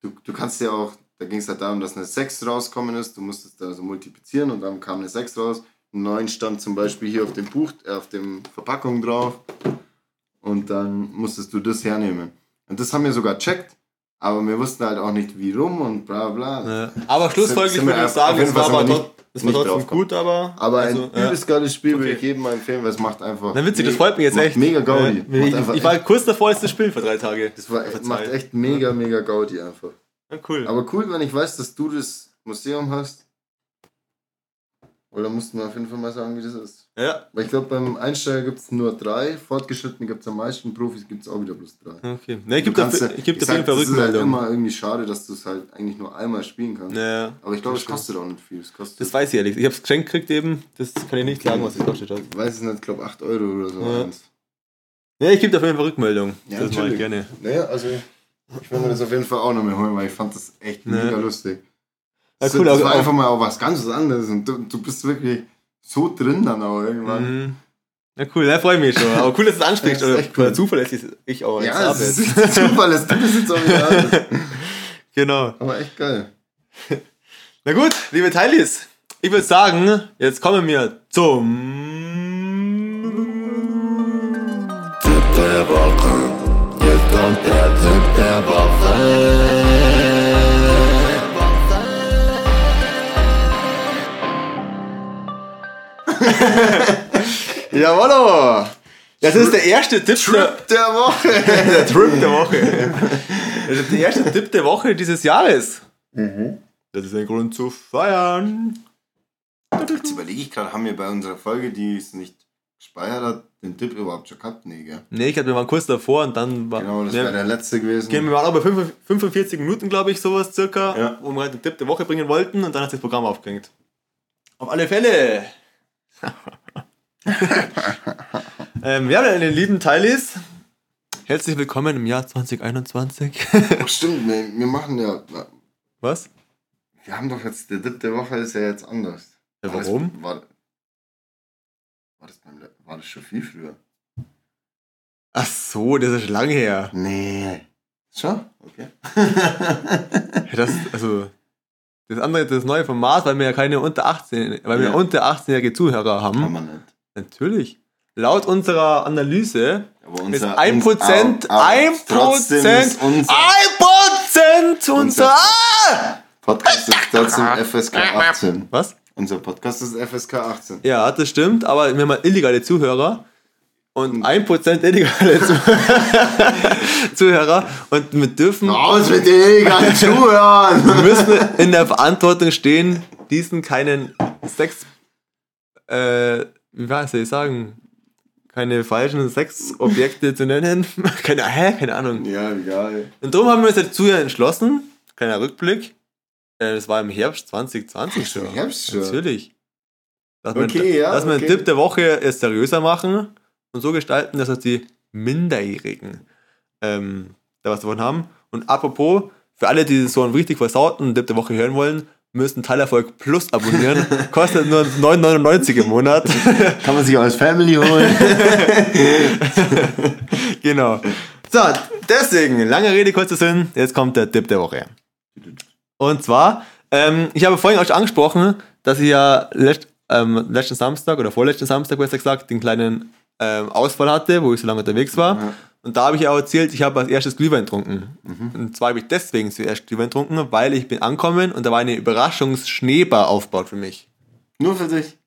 du, du kannst ja auch, da ging es halt darum, dass eine 6 rauskommen ist, du musstest da so multiplizieren und dann kam eine 6 raus. Ein 9 stand zum Beispiel hier auf dem Buch, äh, auf dem Verpackung drauf. und dann musstest du das hernehmen. Und das haben wir sogar checkt, aber wir wussten halt auch nicht, wie rum und bla bla. Ja. Aber schlussfolgerlich Sind- sind wir würde ich sagen, es war, aber tot- es war nicht trotzdem gut, aber. Aber also, ein ja. übelst geiles Spiel würde Okay. ich jedem mal empfehlen, weil es macht einfach. Na witzig, das me- freut mich jetzt echt. Mega Gaudi. Ja, ich, ich war kurz davor, es zu spielen für drei Tage. das war, macht echt mega, mega Gaudi einfach. Ja, cool. Aber cool, wenn ich weiß, dass du das Museum hast. Oder mussten wir auf jeden Fall mal sagen, wie das ist. Ja, Weil ich glaube, beim Einsteiger gibt es nur drei, Fortgeschritten gibt es am meisten, Profis gibt es auch wieder bloß drei. okay. Ne, ich gebe Du kannst dafür, ja- ich geb ich dafür sag, eine Das ist halt Rückmeldung. immer irgendwie schade, dass du es halt eigentlich nur einmal spielen kannst. Ja, Aber ich glaube, es kostet auch nicht viel. Es kostet, das weiß ich ehrlich. Ich habe es geschenkt gekriegt eben. Das kann ich nicht sagen, was es kostet hat. ich weiß es nicht, ich glaube 8 Euro oder so. Ja. Ja, ich gebe dafür eine Rückmeldung. Ja, das mache ich natürlich. gerne. Naja, also ich will mir das auf jeden Fall auch noch mal holen, weil ich fand das echt Ne. mega lustig. Ja, Das, cool, das auch- war einfach mal auch was ganz anderes und du, du bist wirklich so drin dann auch irgendwann. Mhm. Ja, cool, da freue ich mich schon. Aber cool, dass du es ansprichst. Das ist cool. oder zuverlässig ich auch. Ja, es ist Zufall, dass du das jetzt auch wieder hast. Genau. Aber echt geil. Na gut, liebe Teilis, ich würde sagen, jetzt kommen wir zum. Tipp der Woche. Jetzt kommt der Tipp der Jawollo! Das ist der erste Tipp der, Trip der Woche. der Trip der Woche. Das ist der erste Tipp der Woche dieses Jahres. Mhm. Das ist ein Grund zu feiern. Jetzt überlege ich gerade, haben wir bei unserer Folge, die es nicht gespeichert hat, den Tipp überhaupt schon gehabt? Nee, gell? Nee, ich glaube, wir waren kurz davor und dann war. Genau, das ja, wäre der letzte gewesen. Okay, wir waren auch bei 5 45 Minuten, glaube ich, sowas circa, Ja. wo wir halt den Tipp der Woche bringen wollten und dann hat sich das Programm aufgehängt. Auf alle Fälle. ähm, ja, meine lieben Teilis, herzlich willkommen im Jahr 2021. Oh, stimmt, wir, wir machen ja. Was? Wir haben doch jetzt, der Tipp der Woche ist ja jetzt anders. Ja, War das- warum? War, war, das beim, war das schon viel früher? Ach so, das ist schon lange her. Nee. Schon? Okay. Das, also, das andere, das neue Format, weil wir ja keine unter 18, weil wir Ja. unter 18-jährige Zuhörer haben. Kann man nicht. Natürlich. Laut unserer Analyse Aber ist unser, 1%, aber- aber 1%, trotzdem ist unser 1% unser. Ah! Podcast ist trotzdem FSK 18. Was? Unser Podcast ist FSK 18. Ja, das stimmt, aber wir haben illegale Zuhörer und 1% illegale Zuhörer. Zuhörer und wir dürfen, Raus mit den illegalen Zuhören! wir müssen in der Verantwortung stehen, diesen keinen Sex, äh, wie war es, soll ich sagen, keine falschen Sexobjekte zu nennen. Keine, hä? Keine Ahnung. Ja, egal. Und darum haben wir uns dazu ja entschlossen, kleiner Rückblick, äh, das war im Herbst 2020 Ach, schon. im Herbst schon. Natürlich. Dass Okay, ja, dass wir okay. den Tipp der Woche erst seriöser machen und so gestalten, dass die Minderjährigen ähm, da was davon haben. Und apropos, für alle, die so einen richtig versauten Tipp der Woche hören wollen, müssen Teilerfolg Plus abonnieren. Kostet nur 9,99 im Monat. Kann man sich auch als Family holen. genau. So, deswegen, lange Rede, kurzer Sinn, jetzt kommt der Tipp der Woche. Und zwar, ähm, ich habe vorhin auch schon angesprochen, dass ich ja letzt, ähm, letzten Samstag oder vorletzten Samstag, besser gesagt, den kleinen ähm, Ausfall hatte, wo ich so lange unterwegs war. Ja. Und da habe ich auch erzählt, ich habe als erstes Glühwein getrunken. Und zwar habe ich deswegen zuerst Glühwein getrunken, weil ich bin angekommen und da war eine Überraschungsschneebar aufgebaut für mich. Nur für dich.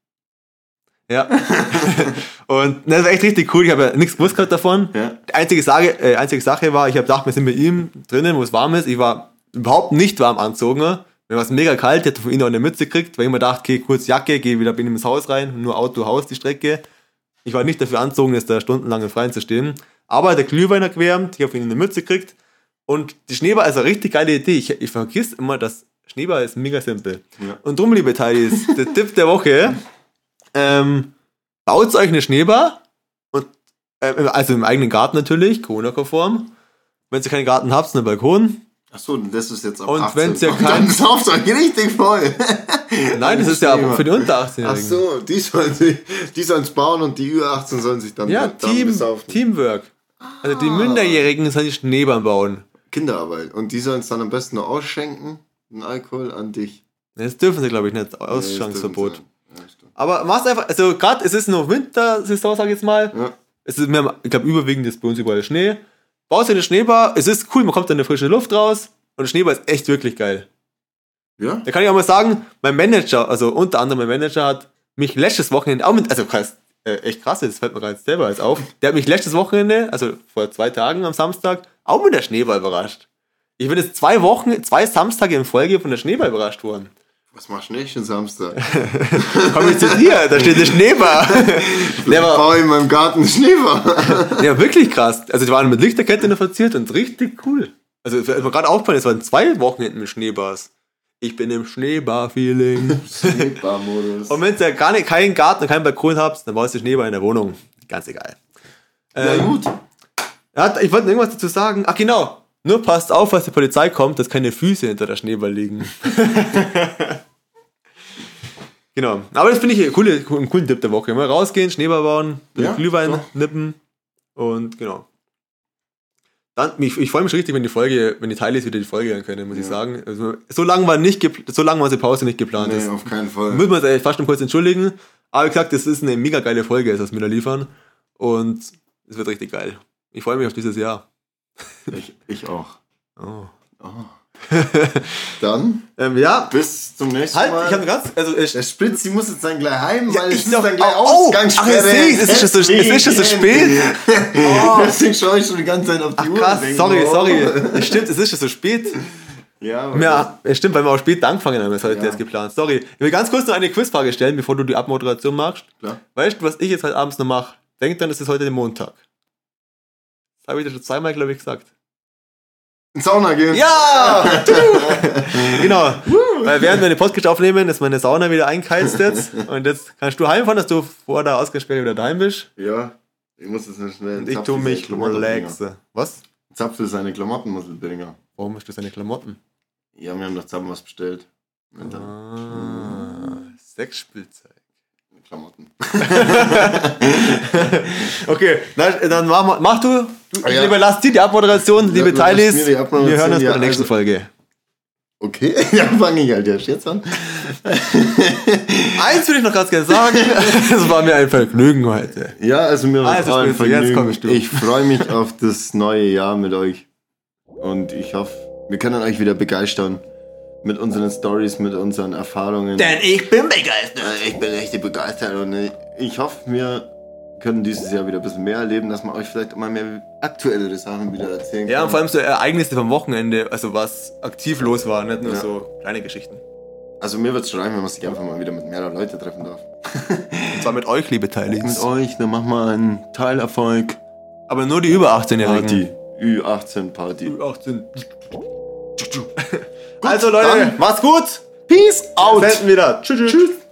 Ja. und das war echt richtig cool. Ich habe ja nichts gewusst gehabt davon. Ja. Die einzige, Sage, äh, einzige Sache war, ich habe gedacht, wir sind mit ihm drinnen, wo es warm ist. Ich war überhaupt nicht warm angezogen. Mir war es mega kalt. Ich hatte von ihm auch eine Mütze gekriegt, weil ich mir dachte, okay, kurz Jacke, gehe wieder bin ins Haus rein. Nur Auto, Haus, die Strecke. Ich war nicht dafür angezogen, jetzt da stundenlang im Freien zu stehen. Aber der Glühwein gewärmt. Ich habe von ihm eine Mütze gekriegt. Und die Schneeball ist eine richtig geile Idee. Ich, ich vergiss immer, dass Schneeball ist mega simpel. Ja. Und drum, liebe Teilis, der Tipp der Woche. Ähm, baut euch eine Schneebar. Und, äh, also im eigenen Garten natürlich, Corona-konform. Wenn ihr keinen Garten habt, einen Balkon. Achso, das ist jetzt ab Und 18. wenn's ja kein- Dann sauft euch richtig voll. Nein, das ist ja Schneebar. für die unter 18-Jährigen. Ach so, die sollen sich, die sollen es bauen und die über 18 sollen sich dann, Ja, dann Team, besaufen. Teamwork. Also die Minderjährigen sollen die Schneebahn bauen. Kinderarbeit. Und die sollen es dann am besten noch ausschenken, den Alkohol an dich. Das dürfen sie, glaube ich, nicht. Sie. Ja. Aber mach's einfach, also gerade, es ist noch Wintersaison, sag ich jetzt mal. Ja. Es ist, wir haben, ich glaube, überwiegend ist bei uns überall Schnee. Baust du eine Schneebar, es ist cool, man kommt dann in die frische Luft raus und der Schneebar ist echt wirklich geil. Ja? Da kann ich auch mal sagen, mein Manager, also unter anderem mein Manager hat mich letztes Wochenende auch mit, also krass, äh, echt krass, das fällt mir gerade selber jetzt auf. Der hat mich letztes Wochenende, also vor zwei Tagen am Samstag, auch mit der Schneeball überrascht. Ich bin jetzt zwei Wochen, zwei Samstage in Folge von der Schneeball überrascht worden. Was machst du nicht schon Samstag? Komm ich zu dir, da steht der Schneeball. Der Ich war, baue in meinem Garten einen Schneeball. der war wirklich krass. Also die waren mit Lichterkette noch verziert und richtig cool. Also es mir gerade aufgefallen, es waren zwei Wochenenden mit Schneebars. Ich bin im Schneebar-Feeling. Schneebarmodus. Und wenn ihr gar nicht, keinen Garten, keinen Balkon habt, dann baust du Schneeball in der Wohnung. Ganz egal. Ja, Ähm, gut. ja, ich wollte irgendwas dazu sagen. Ach genau. Nur passt auf, als die Polizei kommt, dass keine Füße hinter der Schneeball liegen. Genau. Aber das finde ich einen coolen, einen coolen Tipp der Woche. Mal rausgehen, Schneeball bauen, Ja, Glühwein doch. nippen und genau. Dann, ich, ich freue mich schon richtig, wenn die Folge, wenn die Teile wieder die Folge hören können, muss ich Ja. sagen. Also, so lange war nicht so lange war die Pause nicht geplant. Nee, Das auf keinen Fall. müssen wir uns eigentlich fast schon kurz entschuldigen. Aber wie gesagt, das ist eine mega geile Folge, ist, was wir da liefern. Und es wird richtig geil. Ich freue mich auf dieses Jahr. Ich, ich auch. Oh. Dann Ähm, ja, bis zum nächsten halt, Mal. ich habe ganz, also ich, der Spritz, die muss jetzt dann gleich heim, Ja, weil ich es ist noch- dann gleich oh, Ausgangssperre. ach, ich es ist schon so- es ist schon so spät. Oh. Deswegen schaue ich schon die ganze Zeit auf die ach Uhr. krass, sorry, oh. sorry. Es stimmt, es ist schon so spät. Ja, Ja, es stimmt, weil wir auch spät angefangen haben, das heute Ja. jetzt geplant. Sorry. Ich will ganz kurz noch eine Quizfrage stellen, bevor du die Abmoderation machst. Klar. Weißt du, was ich jetzt heute abends noch mache? Denk dann, es ist heute der Montag. Das habe ich dir schon zweimal, glaube ich, gesagt. In Sauna gehen. Ja! genau. Weil während wir den Podcast aufnehmen, ist meine Sauna wieder eingeheizt jetzt. Und jetzt kannst du heimfahren, dass du vor der Ausgangssperre wieder daheim bist. Ja. Ich muss jetzt nicht schnell. Und ich tue mich relaxen. Was? Zapfel seine Klamottenmuskelbringer. Warum hast du seine Klamotten? Ja, wir haben doch zusammen was bestellt. Ah, Sexspielzeug. Klamotten. Okay, dann mach, mal- mach du. du Ah, ich ja. überlasse dir die Abmoderation, liebe überlass Teilis. Wir hören uns ja, bei der nächsten also- Folge. Okay, ja, fange ich halt erst jetzt an. Eins würde ich noch ganz gerne sagen. Es war mir ein Vergnügen heute. Ja, also mir war Also, es auch ein Vergnügen. du. Ich freue mich auf das neue Jahr mit euch. Und ich hoffe, wir können euch wieder begeistern. Mit unseren Stories, mit unseren Erfahrungen. Denn ich bin begeistert. Äh, Ich bin echt begeistert und ich- ich hoffe, wir können dieses Jahr wieder ein bisschen mehr erleben, dass man euch vielleicht mal mehr aktuellere Sachen wieder erzählen Ja, und kann. vor allem so Ereignisse vom Wochenende, also was aktiv los war, nicht nur Ja. so kleine Geschichten. Also mir wird es schreiben, wenn man sich einfach mal wieder mit mehreren Leuten treffen darf. Und zwar mit euch, liebe Mit Teilis. euch, dann machen wir einen Teilerfolg. Aber nur die über 18-Jährigen. Party. Ü18 Party. 18. also Leute, macht's gut. Peace out. Selten wieder. Tschüss. tschüss. Tschüss.